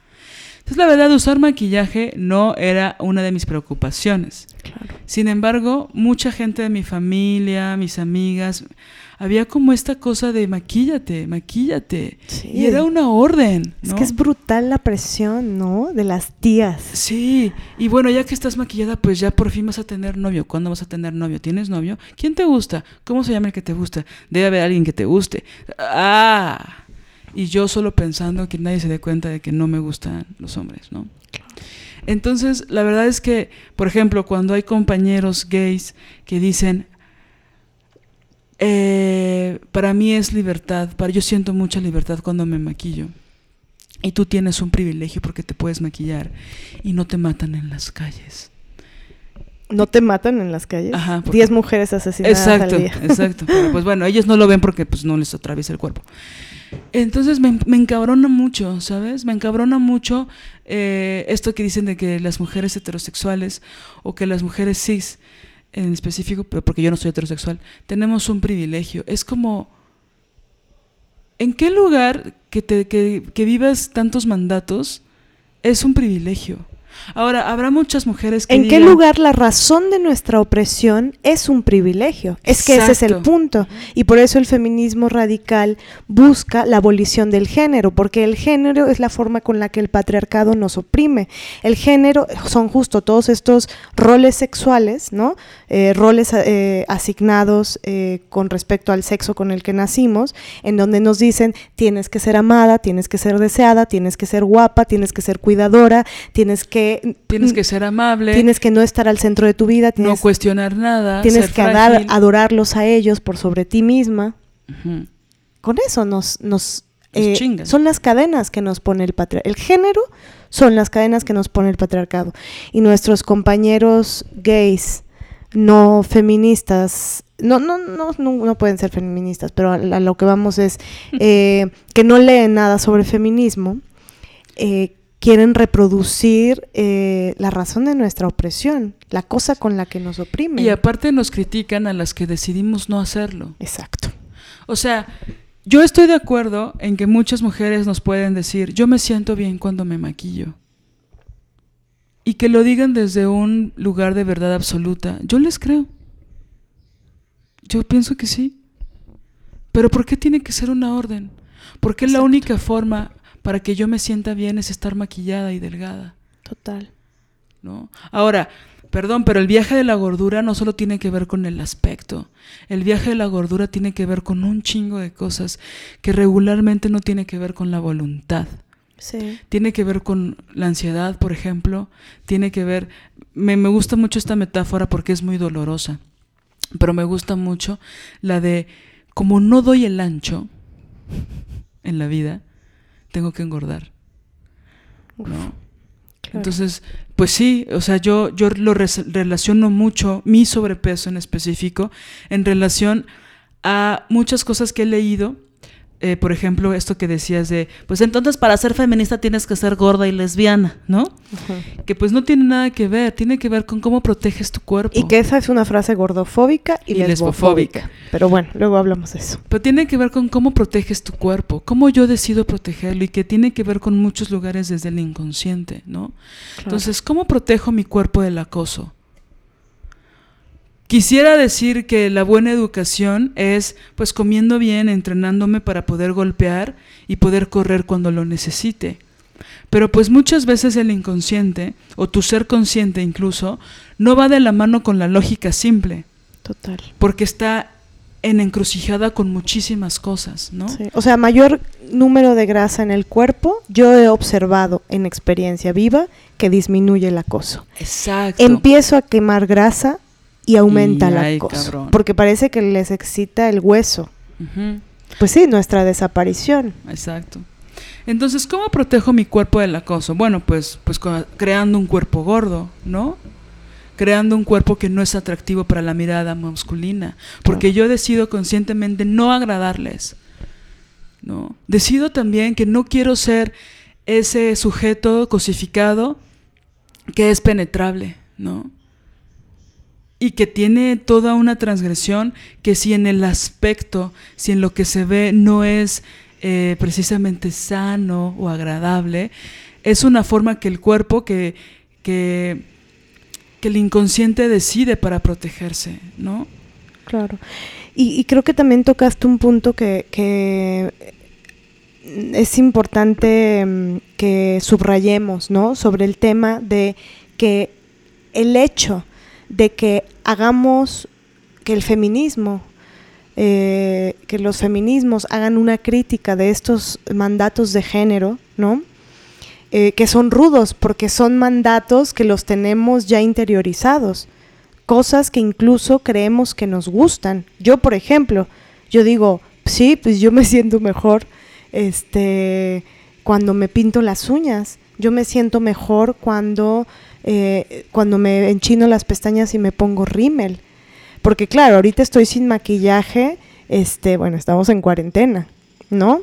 Entonces, la verdad, usar maquillaje no era una de mis preocupaciones. Sin embargo, mucha gente de mi familia, mis amigas, había como esta cosa de maquíllate, maquíllate. Y era una orden. Es que es brutal la presión, ¿no? De las tías. Sí. Y bueno, ya que estás maquillada, pues ya por fin vas a tener novio. ¿Cuándo vas a tener novio? ¿Tienes novio? ¿Quién te gusta? ¿Cómo se llama el que te gusta? Debe haber alguien que te guste. Ah y yo solo pensando que nadie se dé cuenta de que no me gustan los hombres, ¿no? Entonces, la verdad es que, por ejemplo, cuando hay compañeros gays que dicen, eh, para mí es libertad, para yo siento mucha libertad cuando me maquillo. Y tú tienes un privilegio porque te puedes maquillar y no te matan en las calles. no te matan en las calles. Ajá, porque- 10 mujeres asesinadas Exacto, al día. exacto. Pero pues bueno, ellos no lo ven porque pues no les atraviesa el cuerpo. Entonces me, me encabrona mucho, ¿sabes? Me encabrona mucho eh, esto que dicen de que las mujeres heterosexuales o que las mujeres cis en específico, pero porque yo no soy heterosexual, tenemos un privilegio. Es como, ¿en qué lugar que, te, que, que vivas tantos mandatos es un privilegio? Ahora, habrá muchas mujeres que ¿En qué lugar la razón de nuestra opresión es un privilegio? Es que ese es el punto. Y por eso el feminismo radical busca la abolición del género, porque el género es la forma con la que el patriarcado nos oprime. El género son justo todos estos roles sexuales, ¿no? Eh, roles eh, asignados eh, con respecto al sexo con el que nacimos, en donde nos dicen tienes que ser amada, tienes que ser deseada, tienes que ser guapa, tienes que ser cuidadora, tienes que Tienes que ser amable, Tienes que no estar al centro de tu vida, no tienes, cuestionar nada, tienes que adar- adorarlos a ellos por sobre ti misma. Con eso nos, nos Nos eh, son las cadenas que nos pone el patriarcado. El género son las cadenas que nos pone el patriarcado. Y nuestros compañeros gays, no feministas, no, no, no, no, no pueden ser feministas, pero a, a lo que vamos es eh, que no leen nada sobre feminismo, eh, quieren reproducir eh, la razón de nuestra opresión, la cosa con la que nos oprimen. Y aparte nos critican a las que decidimos no hacerlo. Exacto. O sea, yo estoy de acuerdo en que muchas mujeres nos pueden decir, yo me siento bien cuando me maquillo. Y que lo digan desde un lugar de verdad absoluta. Yo les creo. Yo pienso que sí. Pero ¿por qué tiene que ser una orden? ¿Por qué la Exacto. única forma para que yo me sienta bien es estar maquillada y delgada? Total. ¿no? Ahora, perdón, pero el viaje de la gordura no solo tiene que ver con el aspecto. El viaje de la gordura tiene que ver con un chingo de cosas que regularmente no tiene que ver con la voluntad. Sí. Tiene que ver con la ansiedad, por ejemplo. Tiene que ver. Me, me gusta mucho esta metáfora porque es muy dolorosa. Pero me gusta mucho la de como no doy el ancho en la vida, tengo que engordar. Uf, ¿no? claro. Entonces, pues sí, o sea, yo, yo lo relaciono mucho, mi sobrepeso en específico, en relación a muchas cosas que he leído. Eh, por ejemplo, esto que decías de, pues entonces para ser feminista tienes que ser gorda y lesbiana, ¿no? Que pues no tiene nada que ver, tiene que ver con cómo proteges tu cuerpo. Y que esa es una frase gordofóbica y, Y lesbofóbica. lesbofóbica. Pero bueno, luego hablamos de eso. Pero tiene que ver con cómo proteges tu cuerpo, cómo yo decido protegerlo y que tiene que ver con muchos lugares desde el inconsciente, ¿no? Entonces, ¿cómo protejo mi cuerpo del acoso? Quisiera decir que la buena educación es pues comiendo bien, entrenándome para poder golpear y poder correr cuando lo necesite. Pero pues muchas veces el inconsciente, o tu ser consciente incluso, no va de la mano con la lógica simple, Total. porque está en encrucijada con muchísimas cosas, ¿no? Sí. O sea, mayor número de grasa en el cuerpo, yo he observado en experiencia viva que disminuye el acoso. Exacto. Empiezo a quemar grasa y aumenta Y, el ay, acoso. cabrón. Porque parece que les excita el hueso. Pues sí, nuestra desaparición. Exacto. Entonces, ¿cómo protejo mi cuerpo del acoso? Bueno, pues, pues creando un cuerpo gordo, ¿no? Creando un cuerpo que no es atractivo para la mirada masculina, porque yo decido conscientemente no agradarles, ¿no? Decido también que no quiero ser ese sujeto cosificado que es penetrable, ¿no? Y que tiene toda una transgresión que si en el aspecto, si en lo que se ve no es eh, precisamente sano o agradable, es una forma que el cuerpo, que, que, el inconsciente decide para protegerse, ¿no? Claro. Y, y creo que también tocaste un punto que, que es importante mm, que subrayemos, ¿no? Sobre el tema de que el hecho de que hagamos que el feminismo, eh, que los feminismos hagan una crítica de estos mandatos de género, ¿no? Eh, que son rudos porque son mandatos que los tenemos ya interiorizados, cosas que incluso creemos que nos gustan. Yo, por ejemplo, yo digo, sí, pues yo me siento mejor este, cuando me pinto las uñas. Yo me siento mejor cuando, eh, cuando me enchino las pestañas y me pongo rímel. Porque claro, ahorita estoy sin maquillaje, este, bueno, estamos en cuarentena, ¿no?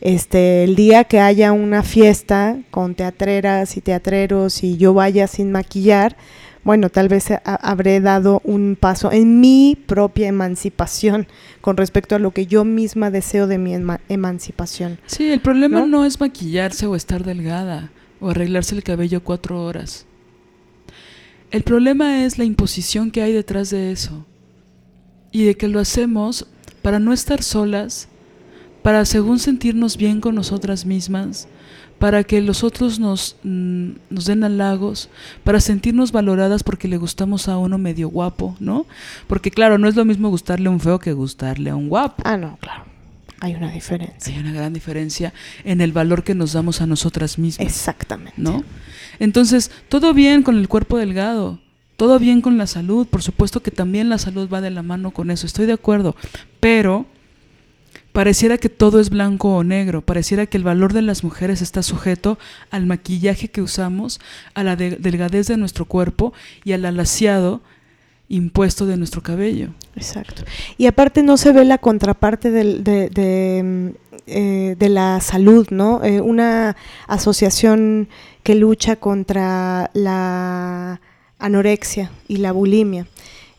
Este, el día que haya una fiesta con teatreras y teatreros y yo vaya sin maquillar, bueno, tal vez habré dado un paso en mi propia emancipación con respecto a lo que yo misma deseo de mi emancipación. Sí, el problema ¿no? ¿no? es maquillarse o estar delgada o arreglarse el cabello cuatro horas. El problema es la imposición que hay detrás de eso y de que lo hacemos para no estar solas, para según sentirnos bien con nosotras mismas, para que los otros nos, mm, nos den halagos, para sentirnos valoradas porque le gustamos a uno medio guapo, ¿no? Porque claro, no es lo mismo gustarle a un feo que gustarle a un guapo. Ah, no, claro. Hay una diferencia. Hay una gran diferencia en el valor que nos damos a nosotras mismas. Exactamente. ¿No? Entonces, todo bien con el cuerpo delgado, todo bien con la salud, por supuesto que también la salud va de la mano con eso, estoy de acuerdo, pero pareciera que todo es blanco o negro, pareciera que el valor de las mujeres está sujeto al maquillaje que usamos, a la delgadez de nuestro cuerpo y al alaciado impuesto de nuestro cabello. Exacto. Y aparte no se ve la contraparte de, eh, de, la salud, ¿no? Eh, una asociación que lucha contra la anorexia y la bulimia.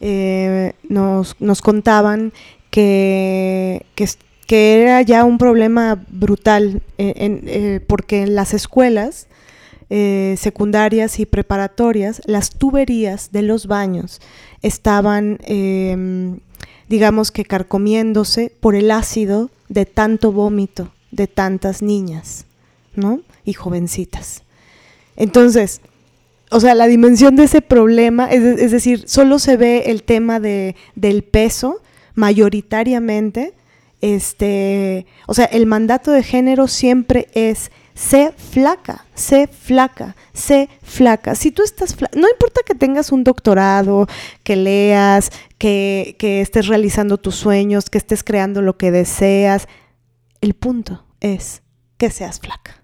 Eh, nos, nos, contaban que, que, que era ya un problema brutal, eh, porque en las escuelas eh, secundarias y preparatorias, las tuberías de los baños estaban, em, digamos que carcomiéndose por el ácido de tanto vómito de tantas niñas, ¿no? Y jovencitas. Entonces, o sea, la dimensión de ese problema, es, es decir, solo se ve el tema de, del peso mayoritariamente, este, o sea, el mandato de género siempre es sé flaca, sé flaca, sé flaca. Si tú estás flaca, no importa que tengas un doctorado, que leas, que, que estés realizando tus sueños, que estés creando lo que deseas, el punto es que seas flaca.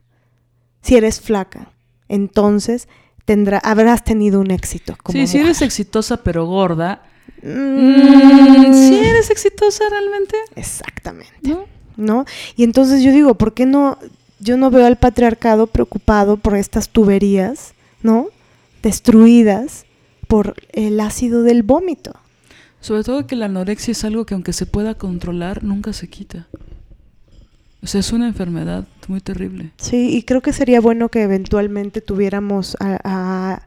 Si eres flaca, entonces tendrá, habrás tenido un éxito. Como sí, si eres exitosa pero gorda, Mm, ¿Sí eres exitosa realmente? Exactamente. ¿No? Y entonces yo digo, ¿por qué no? Yo no veo al patriarcado preocupado por estas tuberías, ¿no? Destruidas por el ácido del vómito. Sobre todo que la anorexia es algo que aunque se pueda controlar, nunca se quita. O sea, es una enfermedad muy terrible. Sí, y creo que sería bueno que eventualmente tuviéramos a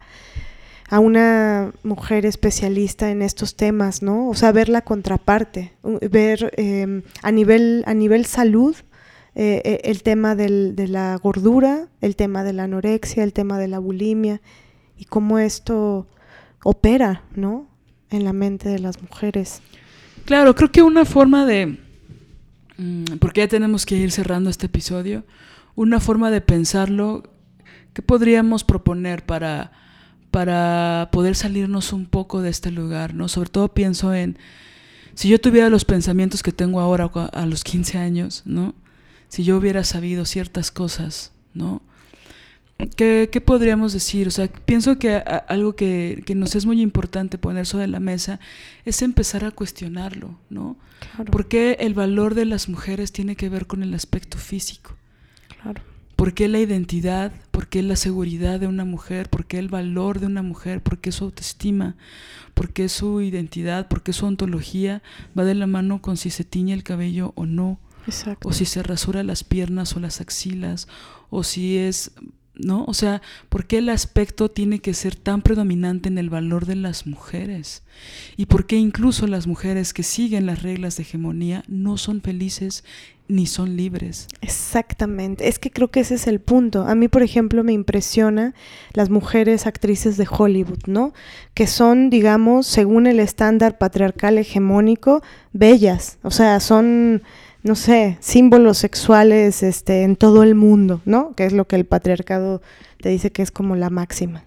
a una mujer especialista en estos temas, ¿no? O sea, ver la contraparte, ver em, a, nivel, a nivel salud eh, eh, el tema del, de la gordura, el tema de la anorexia, el tema de la bulimia y cómo esto opera, ¿no? En la mente de las mujeres. Claro, creo que una forma de, mm, porque ya tenemos que ir cerrando este episodio, una forma de pensarlo, ¿qué podríamos proponer para para poder salirnos un poco de este lugar, ¿no? Sobre todo pienso en, si yo tuviera los pensamientos que tengo ahora a los 15 años, ¿no? Si yo hubiera sabido ciertas cosas, ¿no? ¿Qué, qué podríamos decir? O sea, pienso que algo que, que, nos es muy importante poner sobre la mesa es empezar a cuestionarlo, ¿no? Claro. ¿Por qué el valor de las mujeres tiene que ver con el aspecto físico? Claro. ¿Por qué la identidad? ¿Por qué la seguridad de una mujer? ¿Por qué el valor de una mujer? ¿Por qué su autoestima? ¿Por qué su identidad? ¿Por qué su ontología va de la mano con si se tiñe el cabello o no? Exacto. O si se rasura las piernas o las axilas, o si es ¿no? O sea, ¿por qué el aspecto tiene que ser tan predominante en el valor de las mujeres? ¿Y por qué incluso las mujeres que siguen las reglas de hegemonía no son felices ni son libres? Exactamente, es que creo que ese es el punto. A mí, por ejemplo, me impresiona las mujeres actrices de Hollywood, ¿no? Que son, digamos, según el estándar patriarcal hegemónico, bellas, o sea, son no sé, símbolos sexuales este, en todo el mundo, ¿no? Que es lo que el patriarcado te dice que es como la máxima.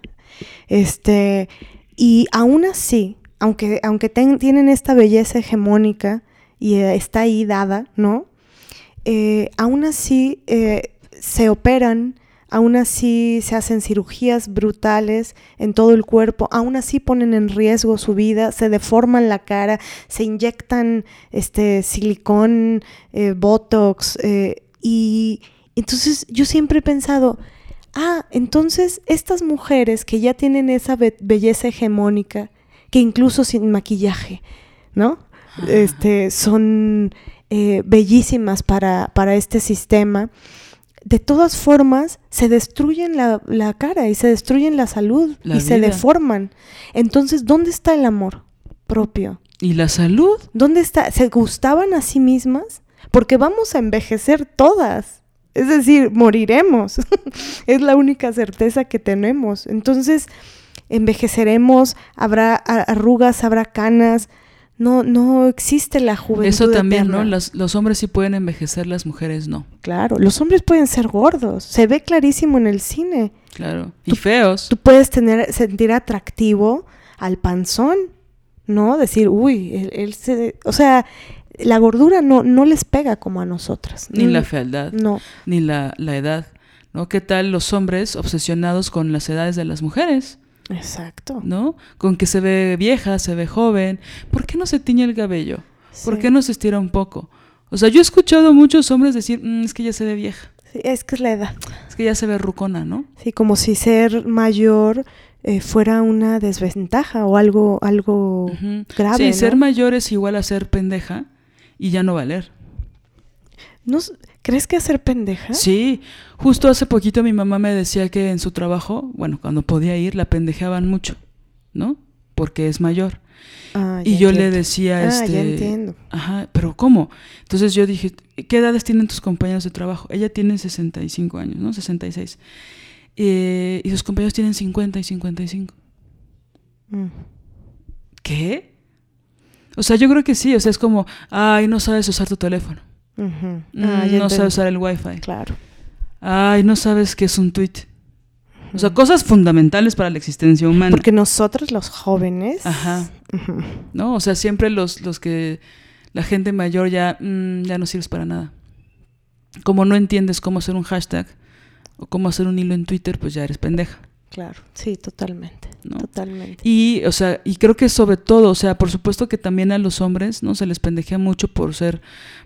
Este, y aún así, aunque, aunque tienen esta belleza hegemónica y eh, está ahí dada, ¿no? Eh, aún así eh, se operan aún así se hacen cirugías brutales en todo el cuerpo, aún así ponen en riesgo su vida, se deforman la cara, se inyectan este silicón, eh, botox, eh, y entonces yo siempre he pensado, ah, entonces estas mujeres que ya tienen esa belleza hegemónica, que incluso sin maquillaje, ¿no? Este, son eh, bellísimas para, para este sistema de todas formas se destruyen la, cara y se destruyen la salud y se deforman. Entonces, ¿dónde está el amor propio? ¿Y la salud? ¿Dónde está? ¿Se gustaban a sí mismas? Porque vamos a envejecer todas. Es decir, moriremos. es la única certeza que tenemos. Entonces, envejeceremos, habrá arrugas, habrá canas, no, no existe la juventud. Eso también, ¿no? Los, los, hombres sí pueden envejecer, las mujeres no. Claro, los hombres pueden ser gordos. Se ve clarísimo en el cine. Claro. Y feos. Tú puedes tener, sentir atractivo al panzón, ¿no? Decir, uy, él, se. O sea, la gordura no, no les pega como a nosotras. Ni la fealdad. No. Ni la, la edad. ¿No? ¿Qué tal los hombres obsesionados con las edades de las mujeres? Exacto. ¿No? Con que se ve vieja, se ve joven. ¿Por qué no se tiñe el cabello? ¿Por qué no se estira un poco? O sea, yo he escuchado a muchos hombres decir, mm, es que ya se ve vieja. Sí, es que es la edad. Es que ya se ve rucona, ¿no? Sí, como si ser mayor eh, fuera una desventaja o algo, algo grave. Sí, ser mayor es igual a ser pendeja y ya no valer. No, ¿Crees que hacer pendeja? Sí, justo hace poquito mi mamá me decía que en su trabajo, bueno, cuando podía ir, la pendejeaban mucho, ¿no? Porque es mayor. Ah, y yo le decía, ah, este, ya entiendo. Ajá, pero ¿cómo? Entonces yo dije, ¿qué edades tienen tus compañeros de trabajo? Ella tiene 65 años, ¿no? 66. Eh, y sus compañeros tienen 50 y 55. Mm. ¿Qué? O sea, yo creo que sí, o sea, es como, ay, no sabes usar tu teléfono. Mm, ah, no sabes usar el wifi. Claro. Ay, no sabes qué es un tweet. O sea, cosas fundamentales para la existencia humana. Porque nosotros los jóvenes... Ajá. ¿No? O sea, siempre los, los que... La gente mayor ya, mm, ya no sirves para nada. Como no entiendes cómo hacer un hashtag o cómo hacer un hilo en Twitter, pues ya eres pendeja. Claro, sí, totalmente. Totalmente. Y, o sea, y creo que sobre todo, o sea, por supuesto que también a los hombres, ¿no? Se les pendejea mucho por ser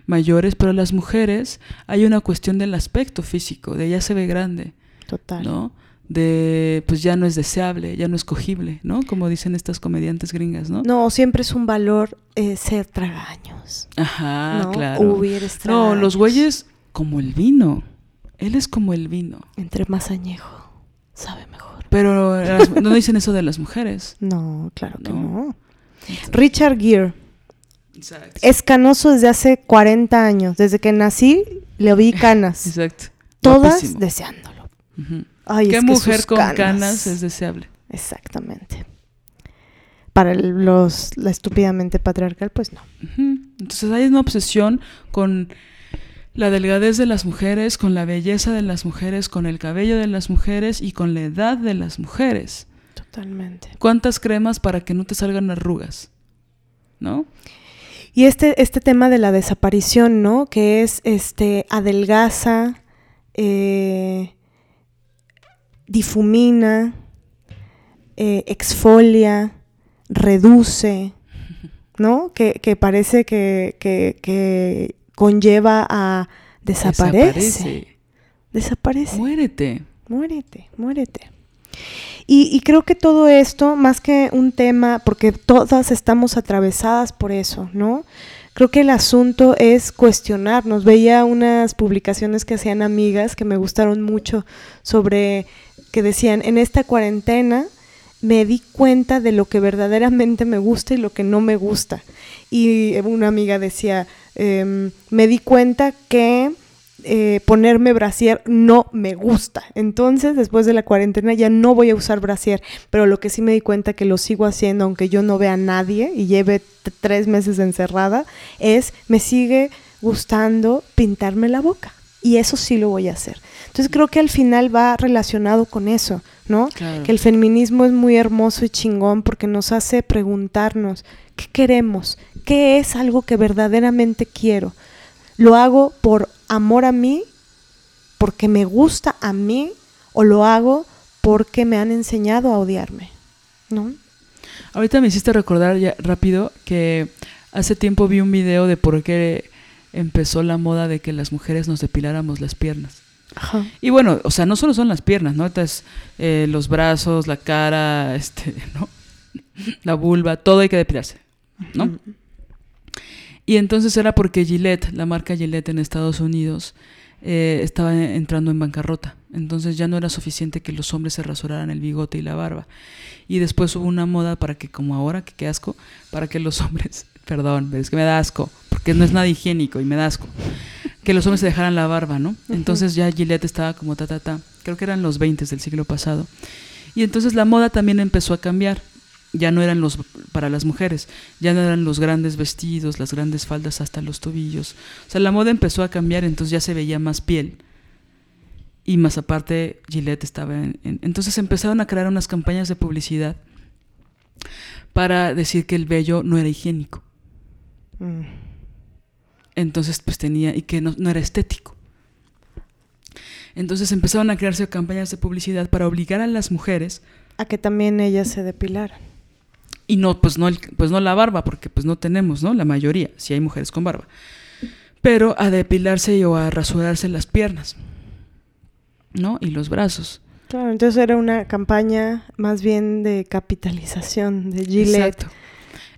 mayores, pero a las mujeres hay una cuestión del aspecto físico, de ya se ve grande. Total. ¿No? De, pues ya no es deseable, ya no es cogible, ¿no? Como dicen estas comediantes gringas, ¿no? No, siempre es un valor eh, ser tragaños. Ajá, claro. no, los güeyes como el vino. Él es como el vino. Entre más añejo, sabe Pero no dicen eso de las mujeres. No, claro que no. Richard Gere. Es canoso desde hace 40 años. Desde que nací, le vi canas. Exacto. Todas deseándolo. ¿Qué mujer con canas... es deseable? Exactamente. Para los, la estúpidamente patriarcal, pues no. Entonces hay una obsesión con la delgadez de las mujeres, con la belleza de las mujeres, con el cabello de las mujeres y con la edad de las mujeres. Totalmente. ¿Cuántas cremas para que no te salgan arrugas? ¿No? Y este, este tema de la desaparición, ¿no? Que es este adelgaza, eh, difumina, eh, exfolia, reduce, ¿no? Que, que parece que, que, que conlleva a desaparece. Desaparece. Muérete. Muérete, muérete. Y, creo que todo esto, más que un tema, porque todas estamos atravesadas por eso, ¿no? Creo que el asunto es cuestionarnos. Veía unas publicaciones que hacían amigas que me gustaron mucho sobre que decían, en esta cuarentena me di cuenta de lo que verdaderamente me gusta y lo que no me gusta. Y una amiga decía, Em, me di cuenta que eh, ponerme brasier no me gusta. Entonces, después de la cuarentena ya no voy a usar brasier, pero lo que sí me di cuenta que lo sigo haciendo aunque yo no vea a nadie y lleve tres meses encerrada, es me sigue gustando pintarme la boca. Y eso sí lo voy a hacer. Entonces creo que al final va relacionado con eso, ¿no? Que el feminismo es muy hermoso y chingón porque nos hace preguntarnos, ¿qué queremos? ¿Qué es algo que verdaderamente quiero? ¿Lo hago por amor a mí? ¿Porque me gusta a mí? o lo hago porque me han enseñado a odiarme, ¿no? Ahorita me hiciste recordar ya rápido que hace tiempo vi un video de por qué empezó la moda de que las mujeres nos depiláramos las piernas. Ajá. Y bueno, o sea, no solo son las piernas, ¿no? Entonces, eh, los brazos, la cara, este, ¿no? La vulva, todo hay que depilarse, ¿no? Y entonces era porque Gillette, la marca Gillette en Estados Unidos, eh, estaba entrando en bancarrota. Entonces ya no era suficiente que los hombres se rasuraran el bigote y la barba. Y después hubo una moda para que, como ahora, que qué asco, para que los hombres, perdón, pero es que me da asco, porque no es nada higiénico y me da asco, que los hombres se dejaran la barba, ¿no? Entonces ya Gillette estaba como ta, ta, ta. Creo que eran los 20 del siglo pasado. Y entonces la moda también empezó a cambiar ya no eran los para las mujeres, ya no eran los grandes vestidos, las grandes faldas hasta los tobillos. O sea, la moda empezó a cambiar, entonces ya se veía más piel. Y más aparte, Gillette estaba en, entonces empezaron a crear unas campañas de publicidad para decir que el vello no era higiénico. Mm. Entonces, pues tenía, y que no, no era estético. Entonces empezaron a crearse campañas de publicidad para obligar a las mujeres a que también ellas se depilaran. Y no, pues no, pues no la barba, porque pues no tenemos, ¿no? La mayoría, si hay mujeres con barba. Pero a depilarse o a rasurarse las piernas, ¿no? Y los brazos. Claro, entonces era una campaña más bien de capitalización de Gillette. Exacto.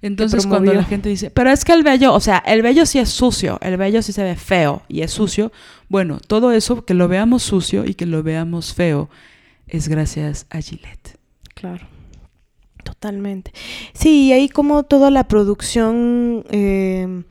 Entonces cuando la gente dice, pero es que el vello, o sea, el vello sí es sucio, el vello sí se ve feo y es sucio, bueno, todo eso, que lo veamos sucio y que lo veamos feo, es gracias a Gillette. Claro. Totalmente. Sí, y ahí como toda la producción eh,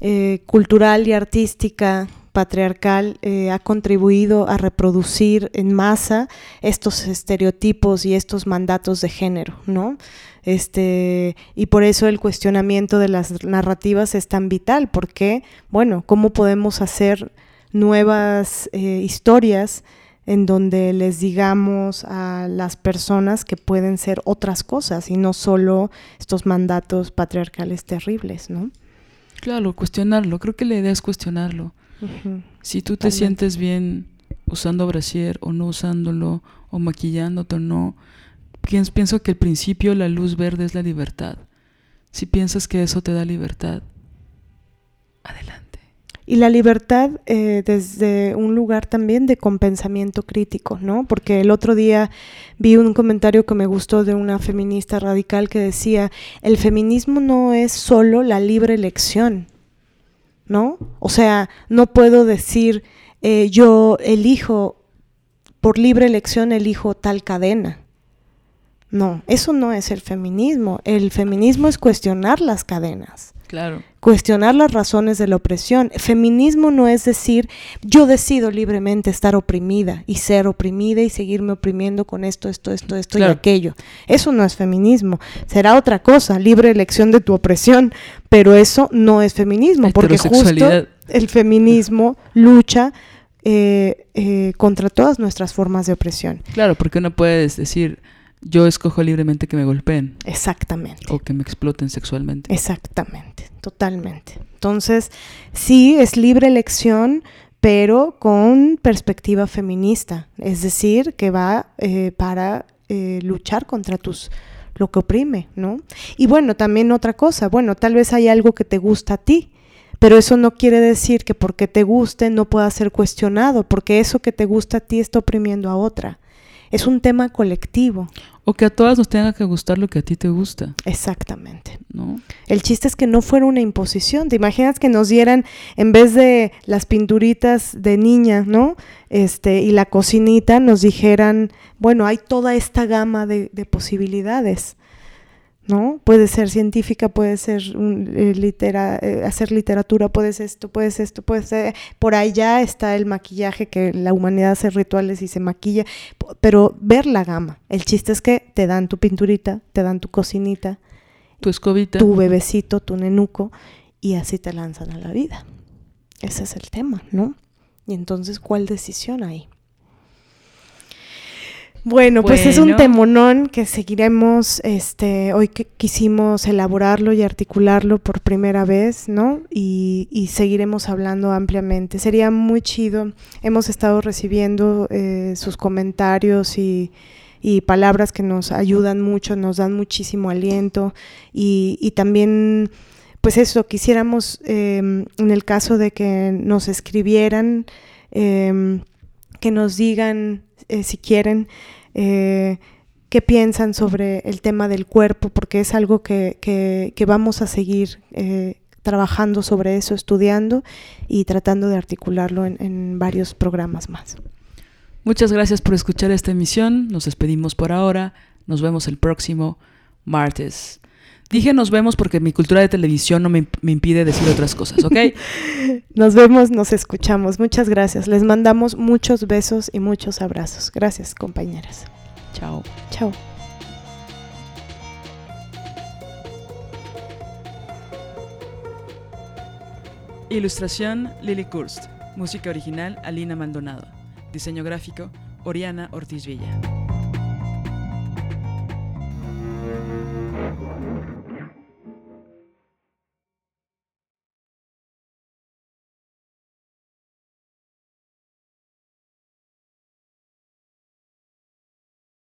eh, cultural y artística patriarcal eh, ha contribuido a reproducir en masa estos estereotipos y estos mandatos de género, ¿no? Este, y por eso el cuestionamiento de las narrativas es tan vital, porque, bueno, ¿cómo podemos hacer nuevas historias? En donde les digamos a las personas que pueden ser otras cosas y no solo estos mandatos patriarcales terribles, ¿no? Claro, cuestionarlo. Creo que la idea es cuestionarlo. Si tú te sientes bien usando brasier o no usándolo, o maquillándote o no, pienso que el principio, la luz verde es la libertad. Si piensas que eso te da libertad, adelante. Y la libertad eh, desde un lugar también de compensamiento crítico, ¿no? Porque el otro día vi un comentario que me gustó de una feminista radical que decía, el feminismo no es solo la libre elección, ¿no? O sea, no puedo decir, eh, yo elijo, por libre elección elijo tal cadena. No, eso no es el feminismo. El feminismo es cuestionar las cadenas. Claro. Cuestionar las razones de la opresión. Feminismo no es decir, yo decido libremente estar oprimida y ser oprimida y seguirme oprimiendo con esto, esto, esto, esto y aquello. Eso no es feminismo. Será otra cosa, libre elección de tu opresión, pero eso no es feminismo, porque justo el feminismo lucha eh, eh, contra todas nuestras formas de opresión. Claro, porque uno puede decir, yo escojo libremente que me golpeen. Exactamente. O que me exploten sexualmente. Exactamente, totalmente. Entonces, sí, es libre elección, pero con perspectiva feminista. Es decir, que va eh, para eh, luchar contra tus lo que oprime, ¿no? Y bueno, también otra cosa, bueno, tal vez hay algo que te gusta a ti, pero eso no quiere decir que porque te guste no pueda ser cuestionado, porque eso que te gusta a ti está oprimiendo a otra. Es un tema colectivo. O que a todas nos tenga que gustar lo que a ti te gusta. Exactamente. ¿No? El chiste es que no fuera una imposición. ¿Te imaginas que nos dieran, en vez de las pinturitas de niña, ¿no? Este, y la cocinita, nos dijeran, bueno, hay toda esta gama de, de posibilidades. ¿No? Puede ser científica, puede ser eh, eh, hacer literatura, puede ser esto, puede ser esto, puede ser... Por allá está el maquillaje, que la humanidad hace rituales y se maquilla, pero ver la gama. El chiste es que te dan tu pinturita, te dan tu cocinita, tu escobita, tu bebecito, tu nenuco, y así te lanzan a la vida. Ese es el tema, ¿no? Y entonces, ¿cuál decisión hay? Bueno, pues es un temonón que seguiremos, este, hoy que quisimos elaborarlo y articularlo por primera vez, ¿no? Y, y seguiremos hablando ampliamente. Sería muy chido. Hemos estado recibiendo eh, sus comentarios y, y palabras que nos ayudan mucho, nos dan muchísimo aliento y, y también, pues eso, quisiéramos, eh, en el caso de que nos escribieran, eh, que nos digan eh, si quieren eh, qué piensan sobre el tema del cuerpo, porque es algo que, que- vamos a seguir eh, trabajando sobre eso, estudiando y tratando de articularlo en, en varios programas más. Muchas gracias por escuchar esta emisión. Nos despedimos por ahora. Nos vemos el próximo martes. Dije nos vemos porque mi cultura de televisión no me, me impide decir otras cosas, ¿ok? Nos vemos, nos escuchamos. Muchas gracias. Les mandamos muchos besos y muchos abrazos. Gracias, compañeras. Chao. Chao. Ilustración Lily Kurst. Música original Alina Maldonado. Diseño gráfico Oriana Ortiz Villa.